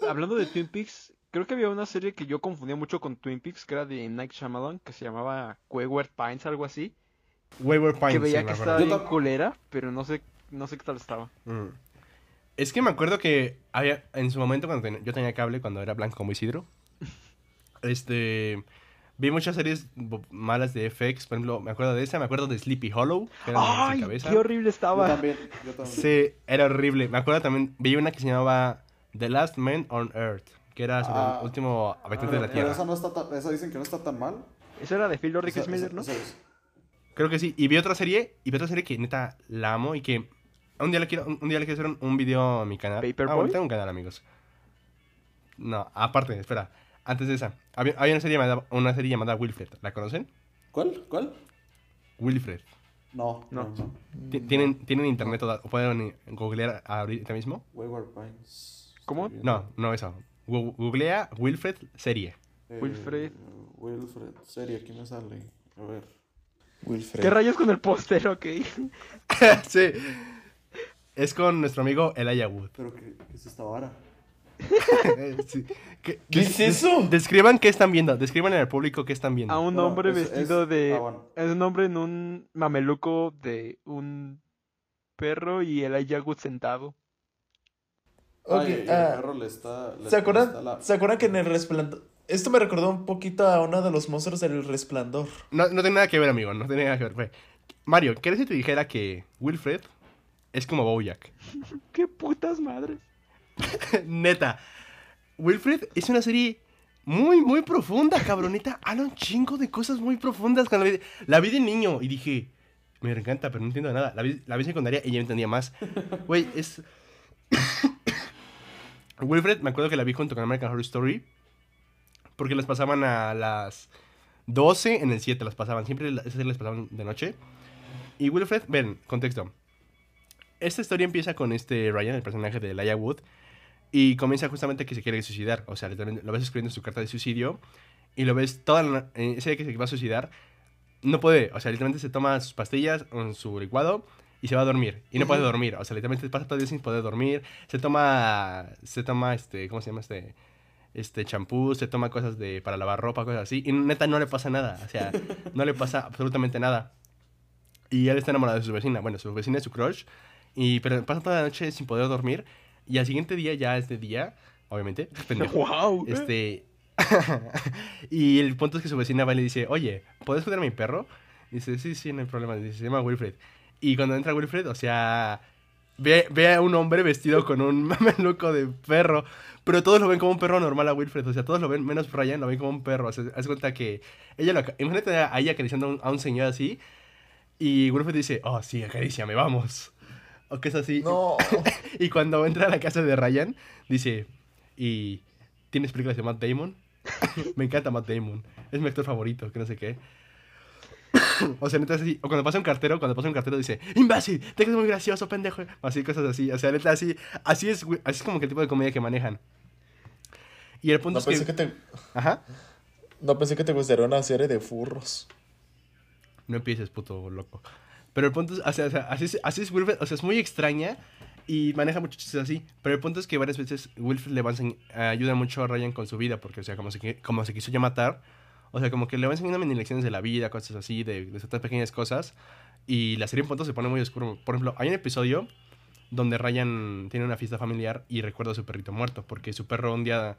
hablando de Twin Peaks, creo que había una serie que yo confundía mucho con Twin Peaks, que era de Night Shyamalan, que se llamaba Wayward Pines, algo así. Wayward Pines. que veía sí, que estaba bien culera, pero no sé, no sé qué tal estaba. Mm. Es que me acuerdo que había, en su momento, cuando ten- yo tenía cable, cuando era blanco como Isidro, este, vi muchas series malas de FX, por ejemplo, me acuerdo de esa, me acuerdo de Sleepy Hollow, que era ¡Ay! cabeza. ¡Qué horrible Yo estaba! también, yo también. Sí, era horrible. Me acuerdo también, vi una que se llamaba The Last Man on Earth, que era sobre Ah. el último habitante de la Pero Tierra. esa, no está tan- esa dicen que no está tan mal. Eso era de Phil Lord Esa- Miller, esa- ¿no? esa es- Creo que sí. Y vi otra serie, y vi otra serie que neta la amo y que un día le quiero, un, un día le quiero hacer un, un video a mi canal. ¿Paperboy? Ah, bueno, tengo un canal, amigos. No, aparte, espera. Antes de esa, había, había una, serie llamada, una serie llamada Wilfred. ¿La conocen? ¿Cuál? ¿Cuál? Wilfred. No, no, No. no. Ti- ¿Tienen, ¿Tienen internet o pueden googlear ahorita mismo? Wayward Pines. ¿Cómo? No, no eso. Googlea Wilfred serie. Eh, Wilfred. Wilfred. Serie, aquí me sale. A ver. Wilfred. ¿Qué rayos con el póster, ok? sí. Es con nuestro amigo Elijah Wood. Pero, ¿qué, qué es esta vara? Sí. ¿Qué, ¿Qué es eso? Describan qué están viendo. Describan al público qué están viendo. A un hombre es- vestido es- de... ah, bueno. Es un hombre en un mameluco de un perro y el Wood sentado. Ok, Ay, el ah, perro le está. le- ¿Se le acuerdan, está la- ¿Se acuerdan que en el resplandor... Esto me recordó un poquito a uno de los monstruos del resplandor. No, no tiene nada que ver, amigo. No tiene nada que ver. Mario, ¿qué si te dijera que Wilfred es como Bojack? ¡Qué putas madres! Neta. Wilfred es una serie muy, muy profunda, cabronita. Habla un chingo de cosas muy profundas. Cuando la, vi, la vi de niño y dije, me encanta, pero no entiendo nada. La vi, la vi secundaria y ya entendía más. Wilfred, me acuerdo que la vi junto con American Horror Story. Porque las pasaban a las 12 en el 7, las pasaban. Siempre esas las pasaban de noche. Y Wilfred, ven, contexto. Esta historia empieza con este Ryan, el personaje de Elijah Wood. Y comienza justamente que se quiere suicidar. O sea, lo ves escribiendo su carta de suicidio. Y lo ves toda la, ese que se va a suicidar. No puede. O sea, literalmente se toma sus pastillas su licuado. Y se va a dormir. Y no puede dormir. O sea, literalmente pasa todo el día sin poder dormir. Se toma. Se toma este. ¿Cómo se llama este? Este champú. Se toma cosas de. para lavar ropa, cosas así. Y neta no le pasa nada. O sea, no le pasa absolutamente nada. Y él está enamorado de su vecina. Bueno, su vecina es su crush. Y, pero pasa toda la noche sin poder dormir. Y al siguiente día, ya es de día, obviamente, pendejo. ¡Wow! Este. y el punto es que su vecina va y le dice, oye, ¿puedes cuidar a mi perro? dice, sí, sí, no hay problema. Dice, se llama Wilfred. Y cuando entra Wilfred, o sea, ve, ve a un hombre vestido con un mameluco de perro. Pero todos lo ven como un perro normal a Wilfred. O sea, todos lo ven, menos Ryan, lo ven como un perro. O sea, haz cuenta que ella lo. Imagínate a ella acariciando a un, a un señor así. Y Wilfred dice, oh, sí, acaríciame, vamos. O que es así. No. Y cuando entra a la casa de Ryan, dice, ¿y tienes películas de Matt Damon? Me encanta Matt Damon. Es mi actor favorito, que no sé qué. o sea, neta así. O cuando pasa un cartero, cuando pasa un cartero dice, imbécil, te crees muy gracioso, pendejo. Así, cosas así. O sea, neta así. Así es, así es como que el tipo de comedia que manejan. Y el punto No es pensé que... que te... Ajá. No pensé que te gustaría una serie de furros. No empieces, puto loco. Pero el punto es, o sea, o sea, así, es, así es Wilfred, o sea, es muy extraña y maneja muchos chistes así. Pero el punto es que varias veces Wilfred le va a ayuda mucho a Ryan con su vida, porque, o sea, como se, qui- como se quiso ya matar, o sea, como que le va enseñando mini lecciones de la vida, cosas así, de, de ciertas pequeñas cosas. Y la serie en punto se pone muy oscuro. Por ejemplo, hay un episodio donde Ryan tiene una fiesta familiar y recuerda a su perrito muerto, porque su perro un día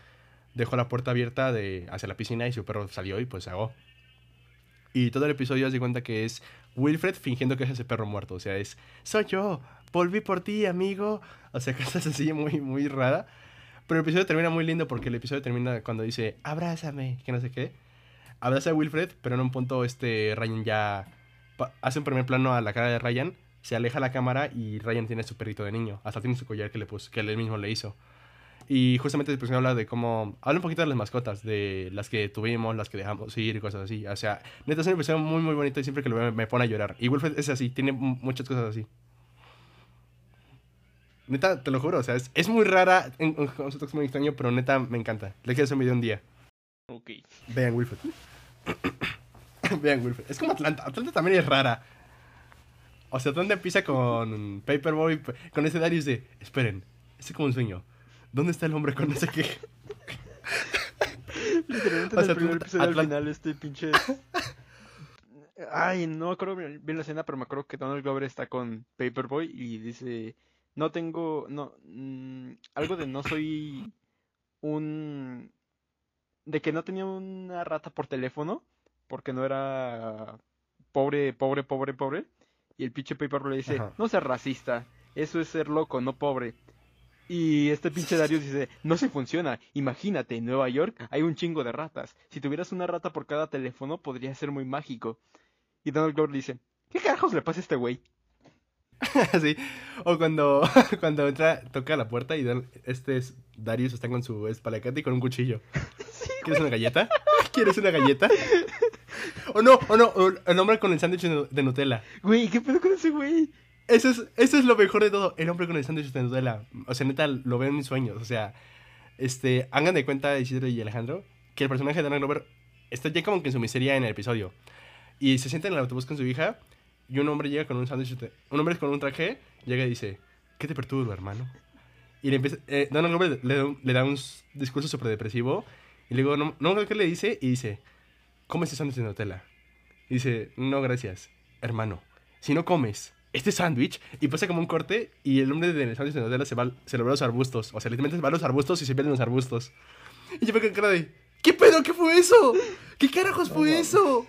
dejó la puerta abierta de, hacia la piscina y su perro salió y pues se ahogó. Y todo el episodio se cuenta que es Wilfred fingiendo que es ese perro muerto. O sea, es, soy yo, volví por ti, amigo. O sea, cosas así muy, muy rara. Pero el episodio termina muy lindo porque el episodio termina cuando dice, abrázame, que no sé qué. Abraza a Wilfred, pero en un punto este Ryan ya hace un primer plano a la cara de Ryan se aleja la cámara y Ryan tiene su perrito de niño. Hasta tiene su collar que, le puso, que él mismo le hizo. Y justamente después habla de cómo... Habla un poquito de las mascotas, de las que tuvimos, las que dejamos ir y cosas así. O sea, neta es un episodio muy, muy bonito y siempre que lo veo me pone a llorar. Y Wilfred es así, tiene muchas cosas así. Neta, te lo juro, o sea, es, es muy rara, en, es muy extraño, pero neta me encanta. Le quiero hacer un video un día. Ok. Vean Wilfred. Vean Wilfred. Es como Atlanta. Atlanta también es rara. O sea, Atlanta empieza con Paperboy, con ese Darius de, esperen, es como un sueño. ¿Dónde está el hombre con ese qué? Literalmente en el primer episodio al final este pinche... Ay, no me acuerdo bien la escena, pero me acuerdo que Donald Glover está con Paperboy y dice, no tengo, no, mm, algo de no soy un, de que no tenía una rata por teléfono, porque no era pobre, pobre, pobre, pobre, y el pinche Paperboy le dice, no seas racista, eso es ser loco, no pobre. Y este pinche Darius dice, no se funciona. Imagínate, en Nueva York hay un chingo de ratas. Si tuvieras una rata por cada teléfono, podría ser muy mágico. Y Donald Glover dice, ¿qué carajos le pasa a este güey? sí. O cuando, cuando entra, toca la puerta y este Darius está con su espalacate y con un cuchillo. ¿Quieres una galleta? ¿Quieres una galleta? O no, o no, el hombre con el sándwich de Nutella. Güey, ¿qué pedo con ese güey? Eso es, eso es lo mejor de todo. El hombre con el sándwich de Nutella. O sea, neta, lo veo en mis sueños. O sea, este, hagan de cuenta, Isidro y Alejandro, que el personaje de Donald Glover está ya como que en su miseria en el episodio. Y se sienta en el autobús con su hija y un hombre llega con un sándwich, un hombre con un traje, llega y dice, ¿qué te perturba, hermano? Y le empieza, eh, Glover le, da un discurso súper depresivo y luego, no, no qué le dice, y dice, ¿come ese sándwich de Nutella? Y dice, no, gracias, hermano. Si no comes este sándwich y pasa como un corte y el hombre del sándwich de Nutella se, va, se lo ve a los arbustos. O sea, literalmente se va a los arbustos y se pierden los arbustos. Y yo me quedo cara de, ¿qué pedo? ¿Qué fue eso? ¿Qué carajos fue eso?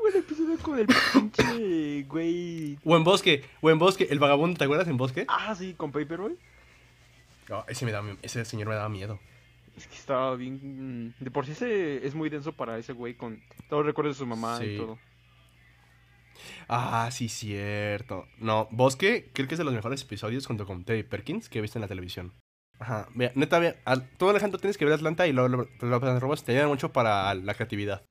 Buen episodio con el pinche güey. O en Bosque, o en Bosque, el vagabundo, ¿te acuerdas en Bosque? Ah, sí, con Paperboy. Ese, me da, ese señor me daba miedo. Es que estaba bien. De por sí ese es muy denso para ese güey con todos los recuerdos de su mamá y todo. Ah, sí, cierto. No, Bosque creo que es de los mejores episodios junto con Teddy Perkins que he visto en la televisión. Ajá, mira, neta, mira, tú Alejandro tienes que ver Atlanta y luego los robos te ayudan mucho para la creatividad.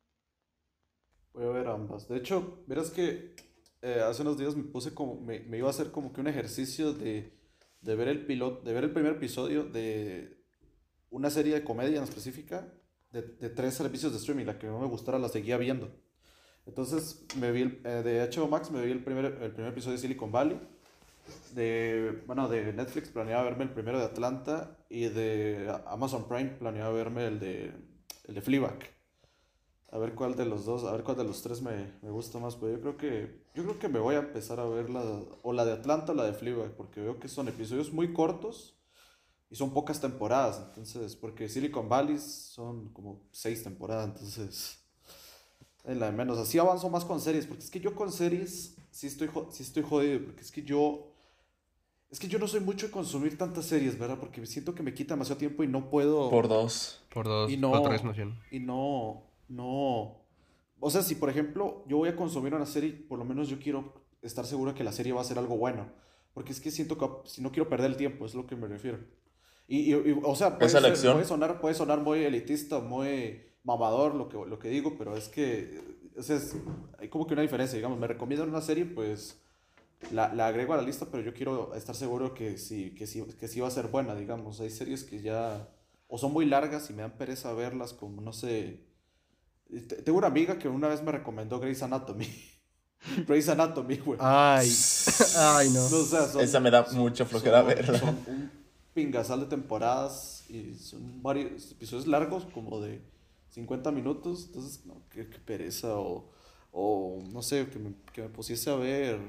Voy a ver ambas. De hecho, verás que eh, hace unos días me puse como, me, me, iba a hacer como que un ejercicio de, de ver el piloto, de ver el primer episodio de una serie de comedia en específica de, de tres servicios de streaming, la que no me gustara la seguía viendo. Entonces, me vi el, eh, de HBO Max, me vi el primer, el primer episodio de Silicon Valley. De, bueno, de Netflix planeaba verme el primero de Atlanta y de Amazon Prime planeaba verme el de, el de Fleabag. A ver cuál de los dos, a ver cuál de los tres me, me gusta más. Pues yo creo que yo creo que me voy a empezar a ver la, o la de Atlanta o la de Fleabag, porque veo que son episodios muy cortos y son pocas temporadas. Entonces, porque Silicon Valley son como seis temporadas, entonces en la de menos. Así avanzo más con series, porque es que yo con series sí estoy, sí estoy jodido, porque es que yo... Es que yo no soy mucho de consumir tantas series, ¿verdad? Porque siento que me quita demasiado tiempo y no puedo... Por dos. Por dos. Y no... Y no... No... O sea, si por ejemplo yo voy a consumir una serie, por lo menos yo quiero estar seguro que la serie va a ser algo bueno. Porque es que siento que si no quiero perder el tiempo, es lo que me refiero. Y, o sea, puede, puede, sonar, puede sonar muy elitista, muy mamador lo que, lo que digo, pero es que es, hay como que una diferencia, digamos, me recomiendan una serie, pues la, la, agrego a la lista, pero yo quiero estar seguro que sí, que, sí, que sí va a ser buena, digamos. Hay series que ya o son muy largas y me dan pereza verlas, como no sé. Tengo una amiga que una vez me recomendó Grey's Anatomy. Grey's Anatomy, güey. Ay, ay, no. Esa me da mucha flojera verla. Son un pingasal de temporadas y son varios episodios largos, como de 50 minutos, entonces, no, qué, pereza, o, o, no sé, que me, que me pusiese a ver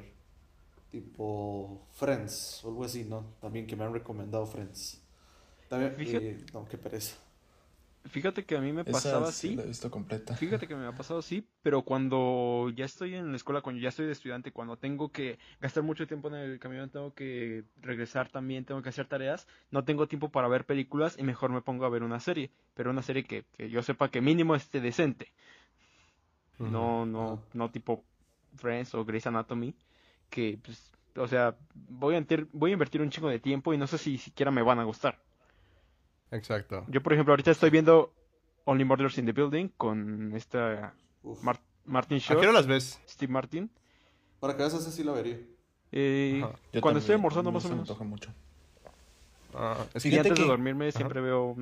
tipo Friends o algo así, ¿no? También que me han recomendado Friends. También, no, qué pereza. Fíjate que a mí me pasaba así. La he visto completa. Fíjate que me ha pasado así, pero cuando ya estoy en la escuela, cuando ya estoy de estudiante, cuando tengo que gastar mucho tiempo en el camión, tengo que regresar también, tengo que hacer tareas, no tengo tiempo para ver películas y mejor me pongo a ver una serie, pero una serie que, que yo sepa que mínimo esté decente. No, no, no tipo Friends o Grey's Anatomy, que, pues, o sea, voy a, invertir, voy a invertir un chingo de tiempo y no sé si siquiera me van a gustar. Exacto. Yo, por ejemplo, ahorita estoy viendo Only Murders in the Building con esta. Mar- Martin ¿A Short, qué hora las ves? Steve Martin. Para que veas, esa sí la vería. Eh, cuando estoy almorzando no más o me menos. antoja mucho. Ah, es Y que Fíjate antes de dormirme siempre veo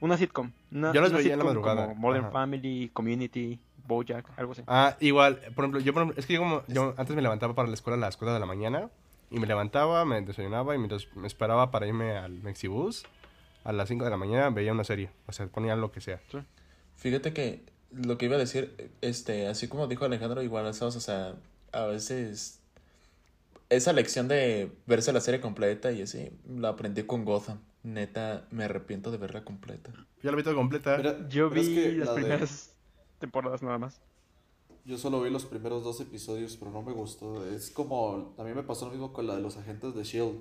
una sitcom. Una, Yo las veía en la madrugada. Como Modern Ajá. Family, Community, Bojack, algo así. Ah, igual, por ejemplo, yo, por ejemplo, es que yo como, yo antes me levantaba para la escuela a las 4 de la mañana, y me levantaba, me desayunaba, y mientras me esperaba para irme al Mexibus, a las 5 de la mañana veía una serie, o sea, ponía lo que sea. Fíjate que lo que iba a decir, este, así como dijo Alejandro, igual estamos, o sea, a veces esa lección de verse la serie completa y así, la aprendí con Gotham. Neta, me arrepiento de verla completa. Ya la vi toda completa. Yo pero es vi que las la de- primeras temporadas nada más. Yo solo vi los primeros dos episodios, pero no me gustó. Es como. También me pasó lo mismo con la de los agentes de Shield.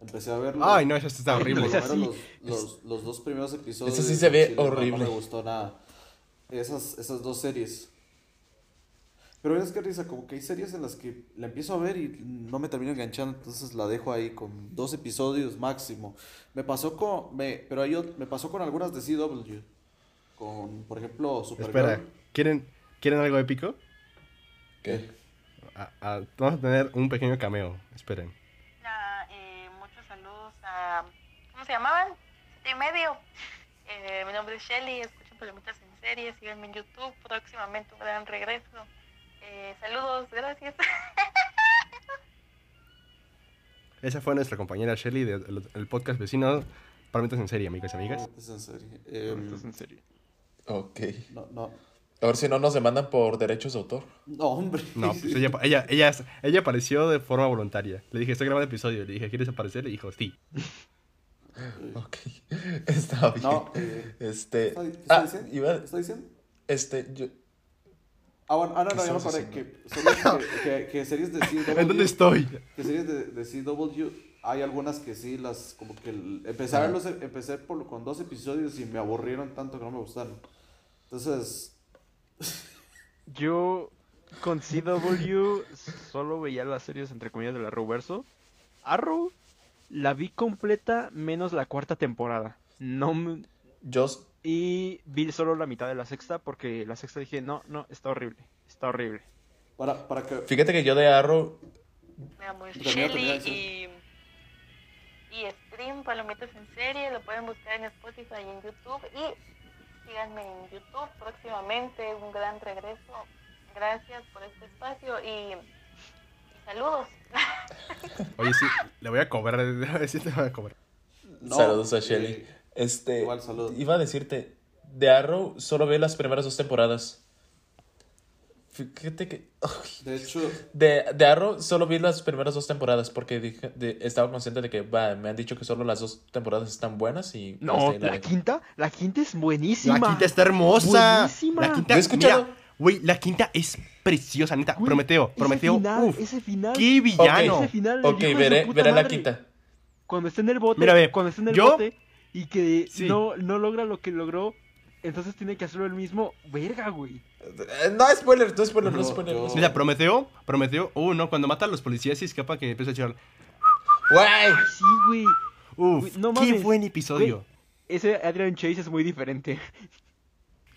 Empecé a verlo. Ay, no, esa está y por horrible. lo menos los, los, los dos primeros episodios. Esa sí se ve chile horrible. No, me gustó nada. Esas, esas dos series. Pero es que risa, como que hay series en las que la empiezo a ver y no me termino enganchando, entonces la dejo ahí con dos episodios máximo. Me pasó con. Me, pero hay me pasó con algunas de CW. Con, por ejemplo, Supergirl. Espera, ¿quieren, ¿quieren algo épico? ¿Qué? Ah, ah, vamos a tener un pequeño cameo, esperen. Hola, eh, muchos saludos a. ¿Cómo se llamaban? Siete y medio. Eh, mi nombre es Shelly, escucho Palomitas en serie, síganme en YouTube, próximamente un gran regreso. Eh, saludos, gracias. Esa fue nuestra compañera Shelly del el podcast vecino. Palomitas en serie, amigos y amigas. En serio. Em, es en serio. Ok. no, no. A ver si no nos demandan por derechos de autor. No, hombre. No, pues ella, ella, ella, ella apareció de forma voluntaria. Le dije, estoy grabando episodio. Le dije, ¿quieres aparecer? Le dijo, sí. Ok. Está bien. No, eh, Este. ¿está, está Ah, diciendo? iba. ¿Está diciendo? Este. Yo, Ah, bueno, ah, no, ¿Qué no, ya me acordé que series, que, que, que series de CW. ¿En dónde estoy? Que series de, de CW, hay algunas que sí, las como que empecé a verlos, empecé por, con dos episodios y me aburrieron tanto que no me gustaron. Entonces, Yo con CW solo veía las series entre comillas del Arrowverso. Arrow la vi completa menos la cuarta temporada. No yo. y vi solo la mitad de la sexta porque la sexta dije, no, no, está horrible, está horrible. para, para que... Fíjate que yo de Arrow. Me llamo Termina, Shelly y, y stream Palomitas en serie, lo pueden buscar en Spotify y en YouTube. Y síganme en YouTube próximamente, un gran regreso. Gracias por este espacio y, y saludos. Oye, sí, le voy a cobrar. Sí, te voy a cobrar. No, Saludos a eh, Shelly. Este. igual, saludos. Iba a decirte. De Arrow solo vi las primeras dos temporadas. Fíjate que. De hecho, De, de Arrow solo vi las primeras dos temporadas porque dije, de- estaba consciente de que me han dicho que solo las dos temporadas están buenas y No, ahí la la quinta, la quinta es buenísima. La quinta está hermosa. Buenísima. La quinta, escuchado- mira, güey, la quinta es preciosa, neta. Güey, Prometeo, ese Prometeo. final, uf, ese final, qué villano. ese final, el Ok, veré, veré la quinta. Cuando está en el bote, Mira, ve, cuando está en el yo- bote y que Sí. no, no logra lo que logró, entonces tiene que hacerlo él mismo. Verga, güey. Eh, No, spoiler, no spoiler, no spoiler. no. Mira, Prometeo, Prometeo. Uh, no, cuando mata a los policías y escapa que empieza a echar. Güey. Ay, sí, güey. Uf, Güey, no qué mames. buen episodio. Ese Adrian Chase es muy diferente.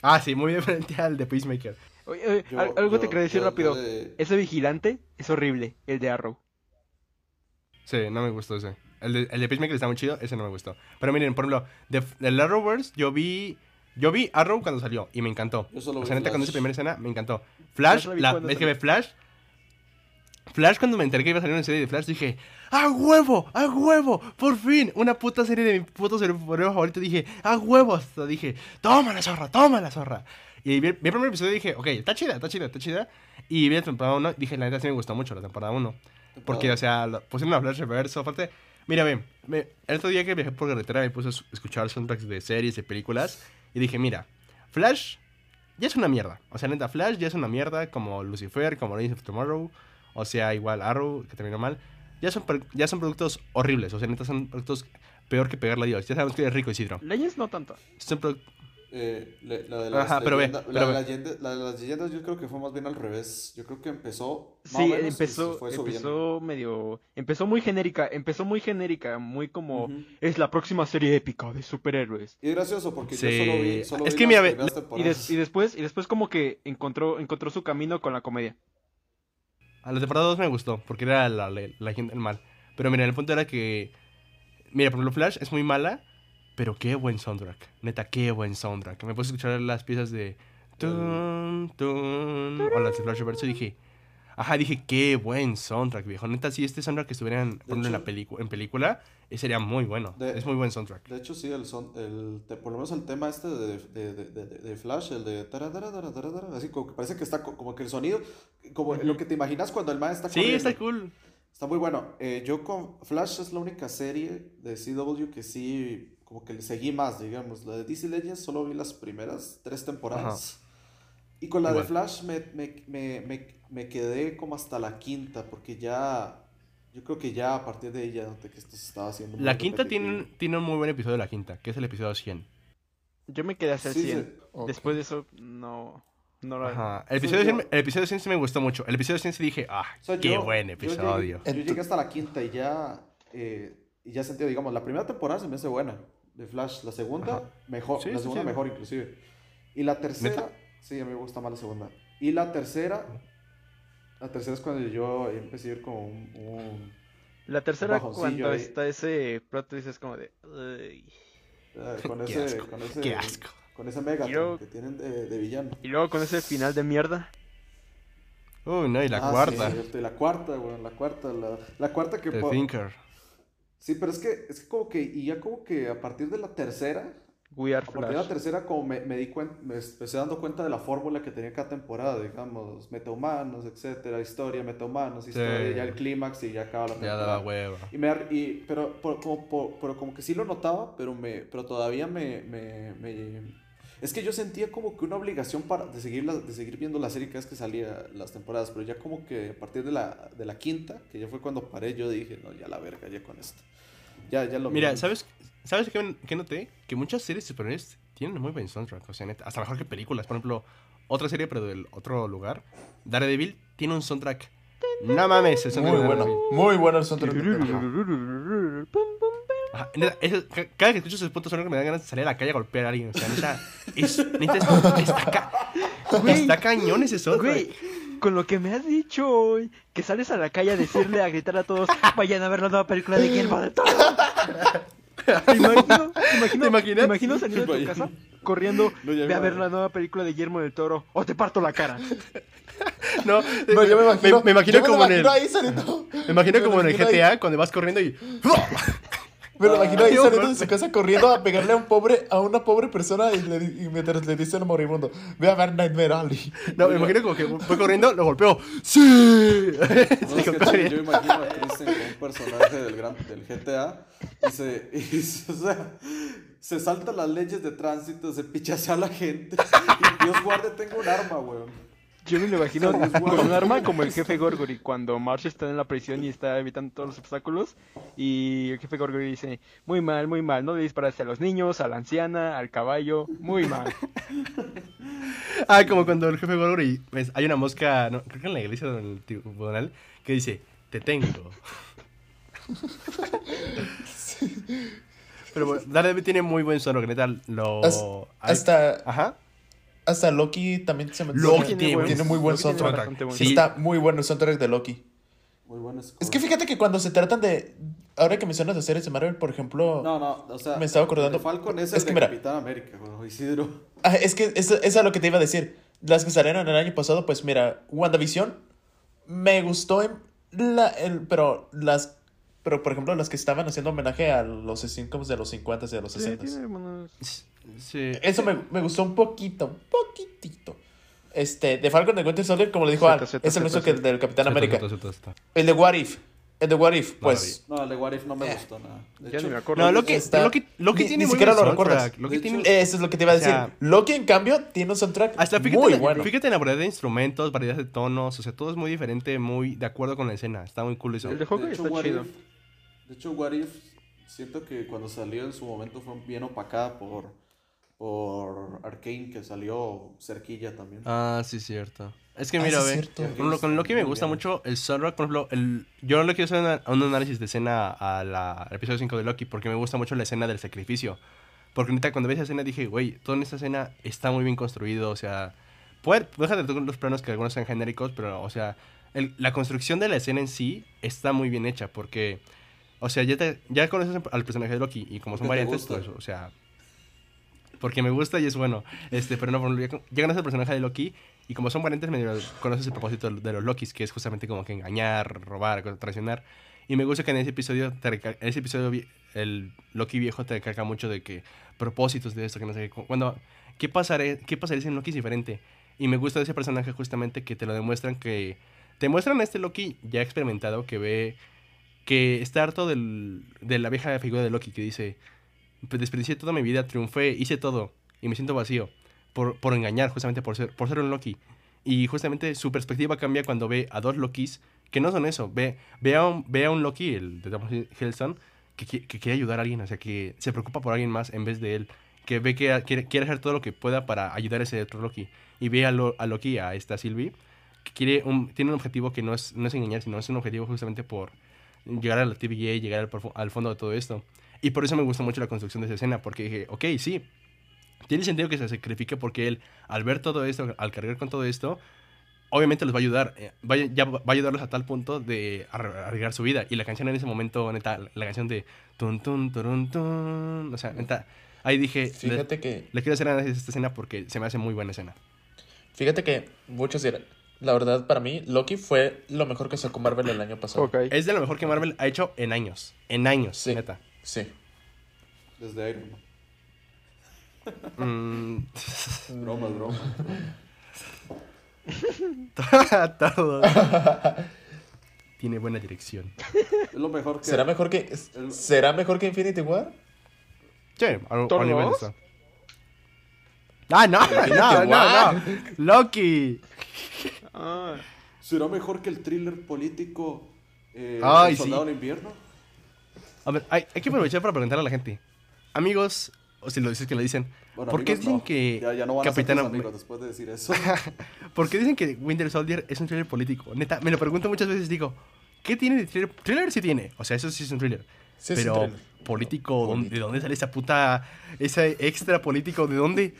Ah, sí, muy diferente al de Peacemaker. Oye, oye, yo- algo te quería decir yo- rápido. de- Ese vigilante es horrible, el de Arrow. Sí, no me gustó ese. El de, el de Peacemaker está muy chido, ese no me gustó. Pero miren, por ejemplo, de, del Arrowverse, yo vi. Yo vi Arrow cuando salió y me encantó. Yo solo o sea, neta, cuando Flash. hice primera escena, me encantó. Flash, Flash la vez que ve Flash. Flash, cuando me enteré que iba a salir una serie de Flash, dije: ¡A huevo! ¡A huevo! ¡Por fin! Una puta serie de mi puto superhéroe favorito. Dije: ¡A huevo! Hasta dije: ¡Toma la zorra! ¡Toma la zorra! Y vi, el primer episodio y dije: Ok, está chida, está chida, está chida. Y vi la temporada 1. Dije: La neta sí me gustó mucho la temporada 1. Porque, o sea, lo- pusieron a Flash reverso. Aparte, mira, ve, me- el otro día que viajé por carretera me puse a escuchar soundtracks de series, de películas. Y dije, mira, Flash ya es una mierda. O sea, neta, Flash ya es una mierda. Como Lucifer, como Legends of Tomorrow. O sea, igual Arrow, que terminó mal. Ya son, ya son productos horribles. O sea, neta, son productos peor que pegarle a Dios. Ya sabemos que es rico Isidro. Legends no tanto. Son pro- eh, la de las Ajá, pero ve, leyendas- pero la, de ve. las leyenda- la de las leyendas yo creo que fue más bien al revés. Yo creo que empezó más o Sí, menos empezó, fue empezó medio, empezó muy genérica, empezó muy genérica, muy como, es la próxima serie épica de superhéroes. Y es gracioso porque Sí. yo solo vi, solo Es vi que mira, ve- Y, temporadas. des- y después, y después como que encontró, encontró su camino con la comedia. A la temporada 2 me gustó, porque era la, la, la gente del mal. Pero mira, el punto era que. Mira, por ejemplo, Flash es muy mala, pero qué buen soundtrack. Neta, qué buen soundtrack. Me puse a escuchar las piezas de. Tun, tun, o las de Flash Reverso y dije. Ajá, dije, qué buen soundtrack, viejo. Neta, si este soundtrack estuvieran en, la hecho- pelicu- en película, eh, sería muy bueno. De- es muy buen soundtrack. De hecho, sí, el son, el, te- por lo menos el tema este de, de, de, Flash, el de tara, tara, tara, tara, tara, así como que parece que está co- como que el sonido, como lo que te imaginas cuando el man está Sí, corriendo. está cool. Está muy bueno. Eh, yo con Flash es la única serie de CW que sí, como que le seguí más, digamos. La de DC Legends solo vi las primeras tres temporadas. Y con la de Igual. Flash me, me, me, me, me quedé como hasta la quinta, porque ya, yo creo que ya a partir de ella, de que esto se estaba haciendo La quinta tiene, tiene un muy buen episodio de la quinta, que es el episodio 100. Yo me quedé hasta el Sí, 100. sí. Ok. Después de eso, no, no la... Ajá. El Sí, episodio, yo- 100, me- el episodio 100 sí me gustó mucho. El episodio 100 sí dije, ah, O sea, qué yo- buen yo episodio. llegué- Yo llegué, hasta la quinta y ya, eh, y ya sentí, digamos, la primera temporada se me hace buena de Flash, la segunda Ajá. mejor, Sí, la segunda sí. mejor inclusive. Y la tercera, ¿Neta? sí, a mí me gusta más la segunda. Y la tercera, la tercera es cuando yo empecé a ir con un, un- La tercera, cuando ahí. está ese plot twist, es como de... "Uy". con Qué ese, asco, con ese, qué asco. con ese Megatron Yo- que tienen de, de villano. Y luego con ese final de mierda. Uy, no, y la Ah, cuarta. y la cuarta, güey, la cuarta, la, la cuarta que... The po- Thinker. Sí, pero es que, es que como que, y ya como que a partir de la tercera, We Are A partir de la tercera, como me, me di cuenta, me empecé dando cuenta de la fórmula que tenía cada temporada, digamos, metahumanos, etcétera, historia, metahumanos, historia, ya el clímax y ya acaba la Ya temporada. daba hueva. Y me, y, pero, por- como, por- pero como que sí lo notaba, pero, me, pero todavía me, me, me- Es que yo sentía como que una obligación para, de, seguir la- de seguir viendo la serie cada vez que salía las temporadas, pero ya como que a partir de la, de la quinta, que ya fue cuando paré, yo dije, no, ya la verga, ya con esto. Ya, ya lo Mira. ¿sabes, ¿sabes qué, qué noté? Que muchas series superhéroes tienen muy buen soundtrack. O sea, neta, hasta mejor que películas. Por ejemplo, otra serie, pero del otro lugar, Daredevil, tiene un soundtrack. No mames, el soundtrack Muy de bueno, muy bueno el soundtrack. Ajá, neta, eso- ca- cada que escucho esos puntos sonoros me dan ganas de salir a la calle a golpear a alguien. O sea, neta, es, neta, es- está, ca- Güey, está cañón ese soundtrack. Güey, con lo que me has dicho hoy, que sales a la calle a decirle, a gritar a todos, vayan a ver la nueva película de Guillermo del Toro. Te imagino, te imagino, ¿Te imaginas? te imagino saliendo de tu casa, corriendo, No, ve a ver la nueva película de Guillermo del Toro, o te parto la cara. No, No, yo me imagino, me, como en el, ahí me imagino como en el GTA cuando vas corriendo y Me lo imagino ahí saliendo de su casa corriendo a pegarle a un pobre, a una pobre persona y, le, di- y mientras le dice al moribundo, ve a ver Nightmare Alley. no, me imagino como que voy corriendo, lo golpeo. Sí. No, es Digo, que corre. yo imagino a Kristen como un personaje del, gran, del GTA y se, y se- o sea, se salta las leyes de tránsito, se pichasea a la gente y Dios guarde tengo un arma, weón. Yo me lo imagino con un arma como el jefe Gorgory, cuando Marsh está en la prisión y está evitando todos los obstáculos, y el jefe Gorgory dice, muy mal, muy mal, no le disparaste a los niños, a la anciana, al caballo, muy mal. Ah, como cuando el jefe Gorgory, pues, hay una mosca, no, creo que en la iglesia del tribunal, que dice, te tengo. Pero bueno, Daredevil tiene muy buen sono, que neta lo... Hay- Hasta, Ajá. Hasta Loki también se me Loki tiene, muy buen Loki tiene soundtrack. buen Sí. Está muy bueno el soundtrack de Loki. Muy bueno Es que fíjate que cuando se tratan de. Ahora que mencionas de series de Marvel, por ejemplo. No, no, o sea, Me estaba acordando- Falcon es, es el que de mira. Capitán América, weón, Isidro. Ah, es que eso, eso es lo que te iba a decir. Las que salieron el año pasado, pues mira, WandaVision me gustó, en la, el, pero las. Pero por ejemplo, las que estaban haciendo homenaje a los sitcoms de los 50 y de los Sí, 60. tiene Sí. Eso me, me gustó un poquito, un poquitito. Este, de Falcon de Winter Soldier, como le dijo es el mismo que el del Capitán América. El de What If. El de What If, pues. No, el de What If no me Eh. gustó nada. De hecho, ni me acuerdo. No, Loki, Está- Loki, Loki ni- tiene ni muy siquiera lo recuerdas. tiene... Eso es lo que te iba a O decir. sea- Loki, en cambio, tiene un soundtrack Hasta fíjate, muy en la- bueno. fíjate en la variedad de instrumentos, variedad de tonos, o sea, todo es muy diferente, muy de acuerdo con la escena. Está muy cool eso. El de Hawkeye hecho, está What chido. If- de hecho, What If, siento que cuando salió en su momento fue bien opacada por, por Arkane que salió cerquilla también. Ah, sí, cierto. Es que Ah, mira, sí, ve. ejemplo, con Loki me Muy gusta bien. mucho el Sunrock, por ejemplo, el... yo no le quiero hacer una- un análisis de escena a la- al episodio 5 de Loki porque me gusta mucho la escena del sacrificio. Porque neta, cuando vi esa escena dije, güey, todo en esta escena está muy bien construido, o sea, puede, déjate tú los planos que algunos sean genéricos, pero, o sea, el- la construcción de la escena en sí está muy bien hecha porque, o sea, ya, te, ya conoces al personaje de Loki y como son Porque variantes, gusta. pues, o sea, porque me gusta y es bueno. Este, pero no, ya conoces el personaje de Loki y como son variantes, medio conoces el propósito de los Lokis, que es justamente como que engañar, robar, traicionar. Y me gusta que en ese episodio, en ese episodio el Loki viejo te recalca mucho de que propósitos de esto, que no sé qué. Cuando, ¿qué, pasaré, ¿Qué pasaría si en Loki es diferente? Y me gusta ese personaje justamente que te lo demuestran que... Te muestran a este Loki ya experimentado que ve... Que está harto del, de la vieja figura de Loki que dice... "Pues desperdicié toda mi vida, triunfé, hice todo y me siento vacío por, por engañar, justamente por ser, por ser un Loki. Y justamente su perspectiva cambia cuando ve a dos Lokis que no son eso. Ve, ve, a, un, ve Loki, el de Tom Hiddleston, que, que quiere ayudar a alguien, o sea, que se preocupa por alguien más en vez de él. Que ve que quiere, quiere hacer todo lo que pueda para ayudar a ese otro Loki. Y ve a, Lo- a Loki, a esta Sylvie, que quiere tiene un objetivo que no es, no es engañar, sino es un objetivo justamente por llegar a la TVA, llegar al fondo de todo esto. Y por eso me gustó mucho la construcción de esa escena, porque dije, ok, sí, tiene sentido que se sacrifique porque él, al ver todo esto, al cargar con todo esto, obviamente los va a ayudar. eh, Va, a- ya va a ayudarlos a tal punto de arriesgar su vida. Y la canción en ese momento, neta, la canción de tun tun turun tun, o sea, neta, ahí dije, le, Fíjate que, le quiero hacer análisis a esta escena porque se me hace muy buena escena. fíjate que muchos dirán, la verdad para mí, Loki fue lo mejor que sacó Marvel el año pasado. Ok. Es de lo mejor que Marvel ha hecho en años. En años, Sí. neta. Sí. Desde Iron Man. Mm, Bromas, bromas. todo. Tiene buena dirección. Es lo mejor que. ¿Será mejor que El- será mejor que Infinity War? Sí, a, a ¿Thor nivel de dos? eso. Ah, no, no, no, no. Loki. Ah, ¿Será mejor que el thriller político eh, Ay, El Soldado sí. del Invierno? A ver, hay, hay que aprovechar para preguntarle a la gente. Amigos, o si lo dices que lo dicen, Bueno, ¿por qué dicen no. que Ya, ya no van a ser amigos después de decir eso. ¿Por qué dicen que Winter Soldier es un thriller político? Neta, me lo pregunto muchas veces, digo, ¿qué tiene de thriller? Thriller sí tiene, o sea, eso sí es un thriller. Sí, es un pero thriller. político, ¿dónde- ¿de dónde sale esa puta, ese extra político? ¿De dónde?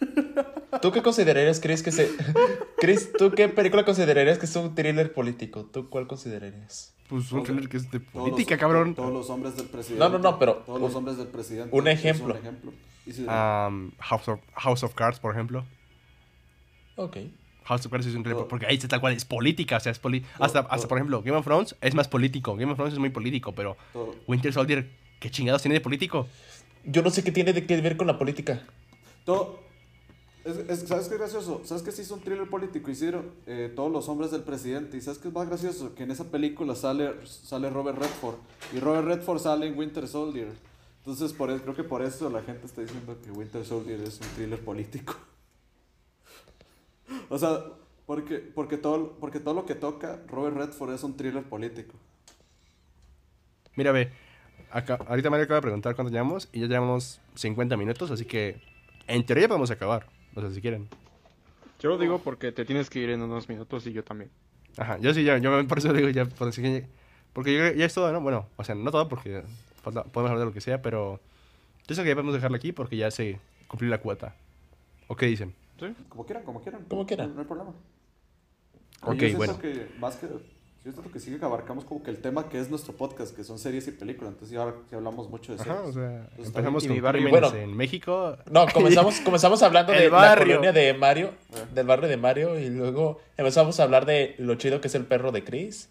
¿Tú qué considerarías, Chris, que se... Chris, ¿tú qué película considerarías que es un thriller político? ¿Tú cuál considerarías? Pues un thriller que es de política, los- cabrón. Todos los hombres del presidente. No, no, no, pero Todos los un- hombres del presidente. un ejemplo. un ejemplo. Y si- Um, House, of, House of Cards, por ejemplo. Ok. House of Cards es un thriller, Todo- porque ahí está tal cual, es política, o sea, es poli hasta, hasta, por ejemplo, Game of Thrones es más político. Game of Thrones es muy político, pero Winter Soldier, ¿qué chingados tiene de político? Yo no sé qué tiene de que ver con la política. todo- es- es- ¿Sabes qué es gracioso? ¿Sabes que sí es un thriller político? Hicieron eh, todos los hombres del presidente. ¿Y sabes qué es más gracioso? Que en esa película sale, sale Robert Redford. Y Robert Redford sale en Winter Soldier. Entonces, por eso, creo que por eso la gente está diciendo que Winter Soldier es un thriller político. o sea, porque, porque, todo, porque todo lo que toca Robert Redford es un thriller político. Mira, ve, acá, ahorita Mario acaba de preguntar cuánto llevamos y ya llevamos 50 minutos, así que en teoría podemos acabar. O sea, si quieren. yo lo digo porque te tienes que ir en unos minutos y yo también. Ajá, yo sí, ya, yo por eso digo ya, por así que- porque yo- ya es todo, ¿no? Bueno, o sea, no todo porque falta- podemos hablar de lo que sea, pero yo pienso que ya podemos dejarlo aquí porque ya se cumplió la cuota. ¿O qué dicen? ¿Sí? Como quieran, como quieran. Como quieran. No, no hay problema. Ok, siento bueno. que más que yo siento que sí que abarcamos como que el tema que es nuestro podcast, que son series y películas. Entonces ya, ya hablamos mucho de series. Ajá, o sea, está empezamos con mi barrio. Bueno. en México. No, comenzamos, comenzamos hablando El de la barrio. colonia de Mario, del barrio de Mario, y luego empezamos a hablar de lo chido que es el perro de Chris.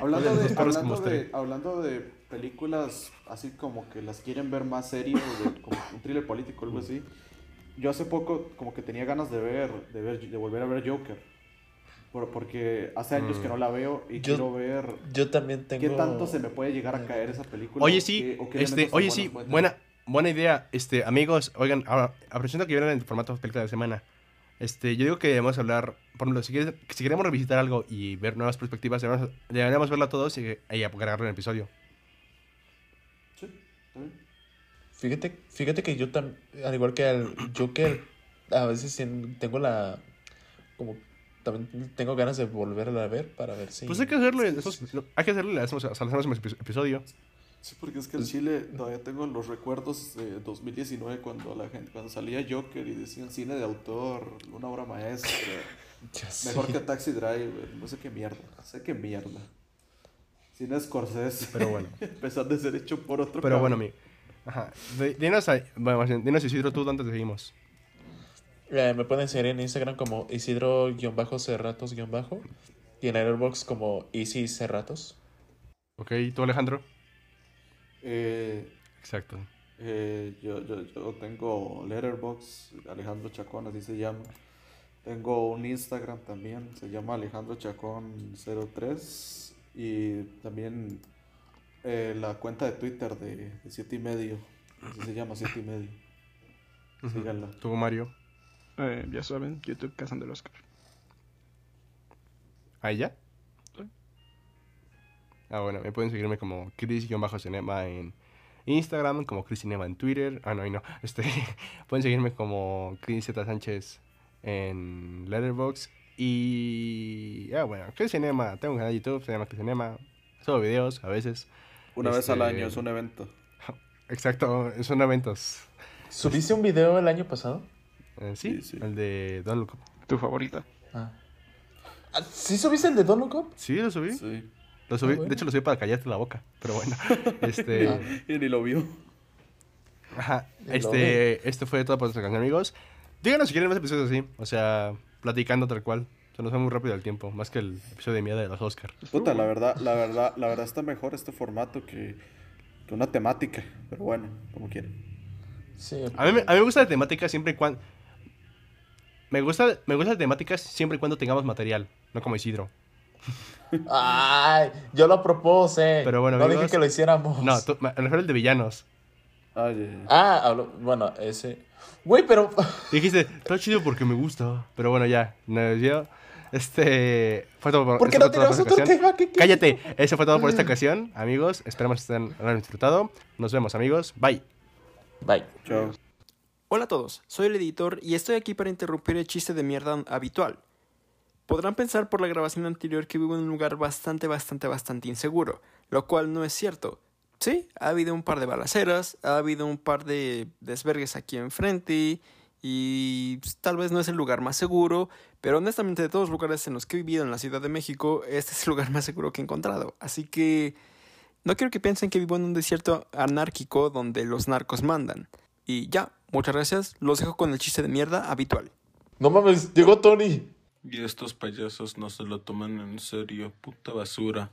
Hablando, Oye, los de, dos perros que hablando, de, hablando de películas así como que las quieren ver más serio, de, como un thriller político, algo así. Yo hace poco como que tenía ganas de ver, de ver, de volver a ver Joker. Por- porque hace años Mm. que no la veo y Yo- quiero ver Yo también tengo... qué tanto se me puede llegar a caer esa película. Oye, o sí, qué- o qué este, oye, sí, buena, buena idea. Este, amigos, oigan, ahora, aprovechando que vieron el formato película de la semana, este, yo digo que debemos hablar, por ejemplo, si, quieres- si queremos revisitar algo y ver nuevas perspectivas, deberíamos, deberíamos verla todos y, y agregarlo en el episodio. Sí, está bien. Fíjate, fíjate que yo también, al igual que yo que a veces tengo la, como, también tengo ganas de volverla a ver para ver si... Pues hay que hacerlo, y eso es- hay que hacerlo y le hacemos, o sea, episodio. Sí, porque es que en Chile todavía tengo los recuerdos de 2019 cuando la gente, cuando salía Joker y decían cine de autor, una obra maestra, mejor que Taxi Driver, no sé qué mierda, no sé qué mierda. Cine Scorsese, Pero bueno. a pesar de ser hecho por otro Pero bueno, mi. Ajá. Di- Dinos, ahí- bueno, dinos Isidro tú antes de seguimos. Eh, me pueden seguir en Instagram como Isidro-Cerratos- y en Airbox como Easy Cerratos. Ok, tú Alejandro. Eh, Exacto. eh, yo, yo, yo tengo Letterbox, Alejandro Chacón, así se llama. Tengo un Instagram también, se llama Alejandro Chacón 03 y también eh, la cuenta de Twitter de, de siete y medio, así se llama siete y medio. Ujú. Síganla. Tú, Mario. Eh, ya saben, YouTube Cazando el Oscar. ¿Ahí ya? Sí. Ah, bueno, me pueden seguirme como Chris-Cinema en Instagram, como Chris Cinema en Twitter. Ah, no, ahí no. Este, pueden seguirme como Chris Z Sánchez en Letterboxd. Y. Ah, bueno, Chris Cinema. Tengo un canal de YouTube, se llama Chris Cinema. Subo videos a veces. Una vez al Este- año, es un evento. Exacto, son eventos. ¿Subiste un video el año pasado? Eh, sí, el de Don't Look Up. Tu favorita. Ah. Ah, ¿Sí subiste el de Don't Look Up? Sí, lo subí. Sí. Lo subí. Ah, bueno. De hecho, lo subí para callarte la boca. Pero bueno. Este. Ah. Y ni lo vio. Ajá. Lo Este, este fue todo por nuestra canción, amigos. Díganos si quieren más episodios así. O sea, platicando tal cual. Se nos va muy rápido el tiempo. Más que el episodio de mierda de los Oscar. Puta, la verdad, la verdad, la verdad está mejor este formato que, que una temática. Pero bueno, como quieran. Sí. A mí, a mí me gusta la temática siempre y cuando. Me gusta, me gusta la temática siempre y cuando tengamos material. No como Isidro. Ay, yo lo propuse. Pero bueno, no amigos. dije que lo hiciéramos. No, tú- me refiero al de villanos. Ay, ay, ay. Ah, hablo- bueno, ese. Güey, pero. Dijiste, está chido porque me gusta. Pero bueno, ya. No, yo. Este. Fue todo por, ¿Por qué no todo tenemos por esta otro ocasión. tema? ¿Qué- qué- Cállate. Eso fue todo por esta ocasión, amigos. Esperamos que estén- lo hayan disfrutado. Nos vemos, amigos. Bye. Bye. Chao. Hola a todos, soy el editor y estoy aquí para interrumpir el chiste de mierda habitual. Podrán pensar por la grabación anterior que vivo en un lugar bastante, bastante, bastante inseguro, lo cual no es cierto. Sí, ha habido un par de balaceras, ha habido un par de desvergues aquí enfrente y pues, tal vez no es el lugar más seguro, pero honestamente de todos los lugares en los que he vivido en la Ciudad de México, este es el lugar más seguro que he encontrado. Así que no quiero que piensen que vivo en un desierto anárquico donde los narcos mandan. Y ya, muchas gracias. Los dejo con el chiste de mierda habitual. No mames, llegó Tony. Y estos payasos no se lo toman en serio, puta basura.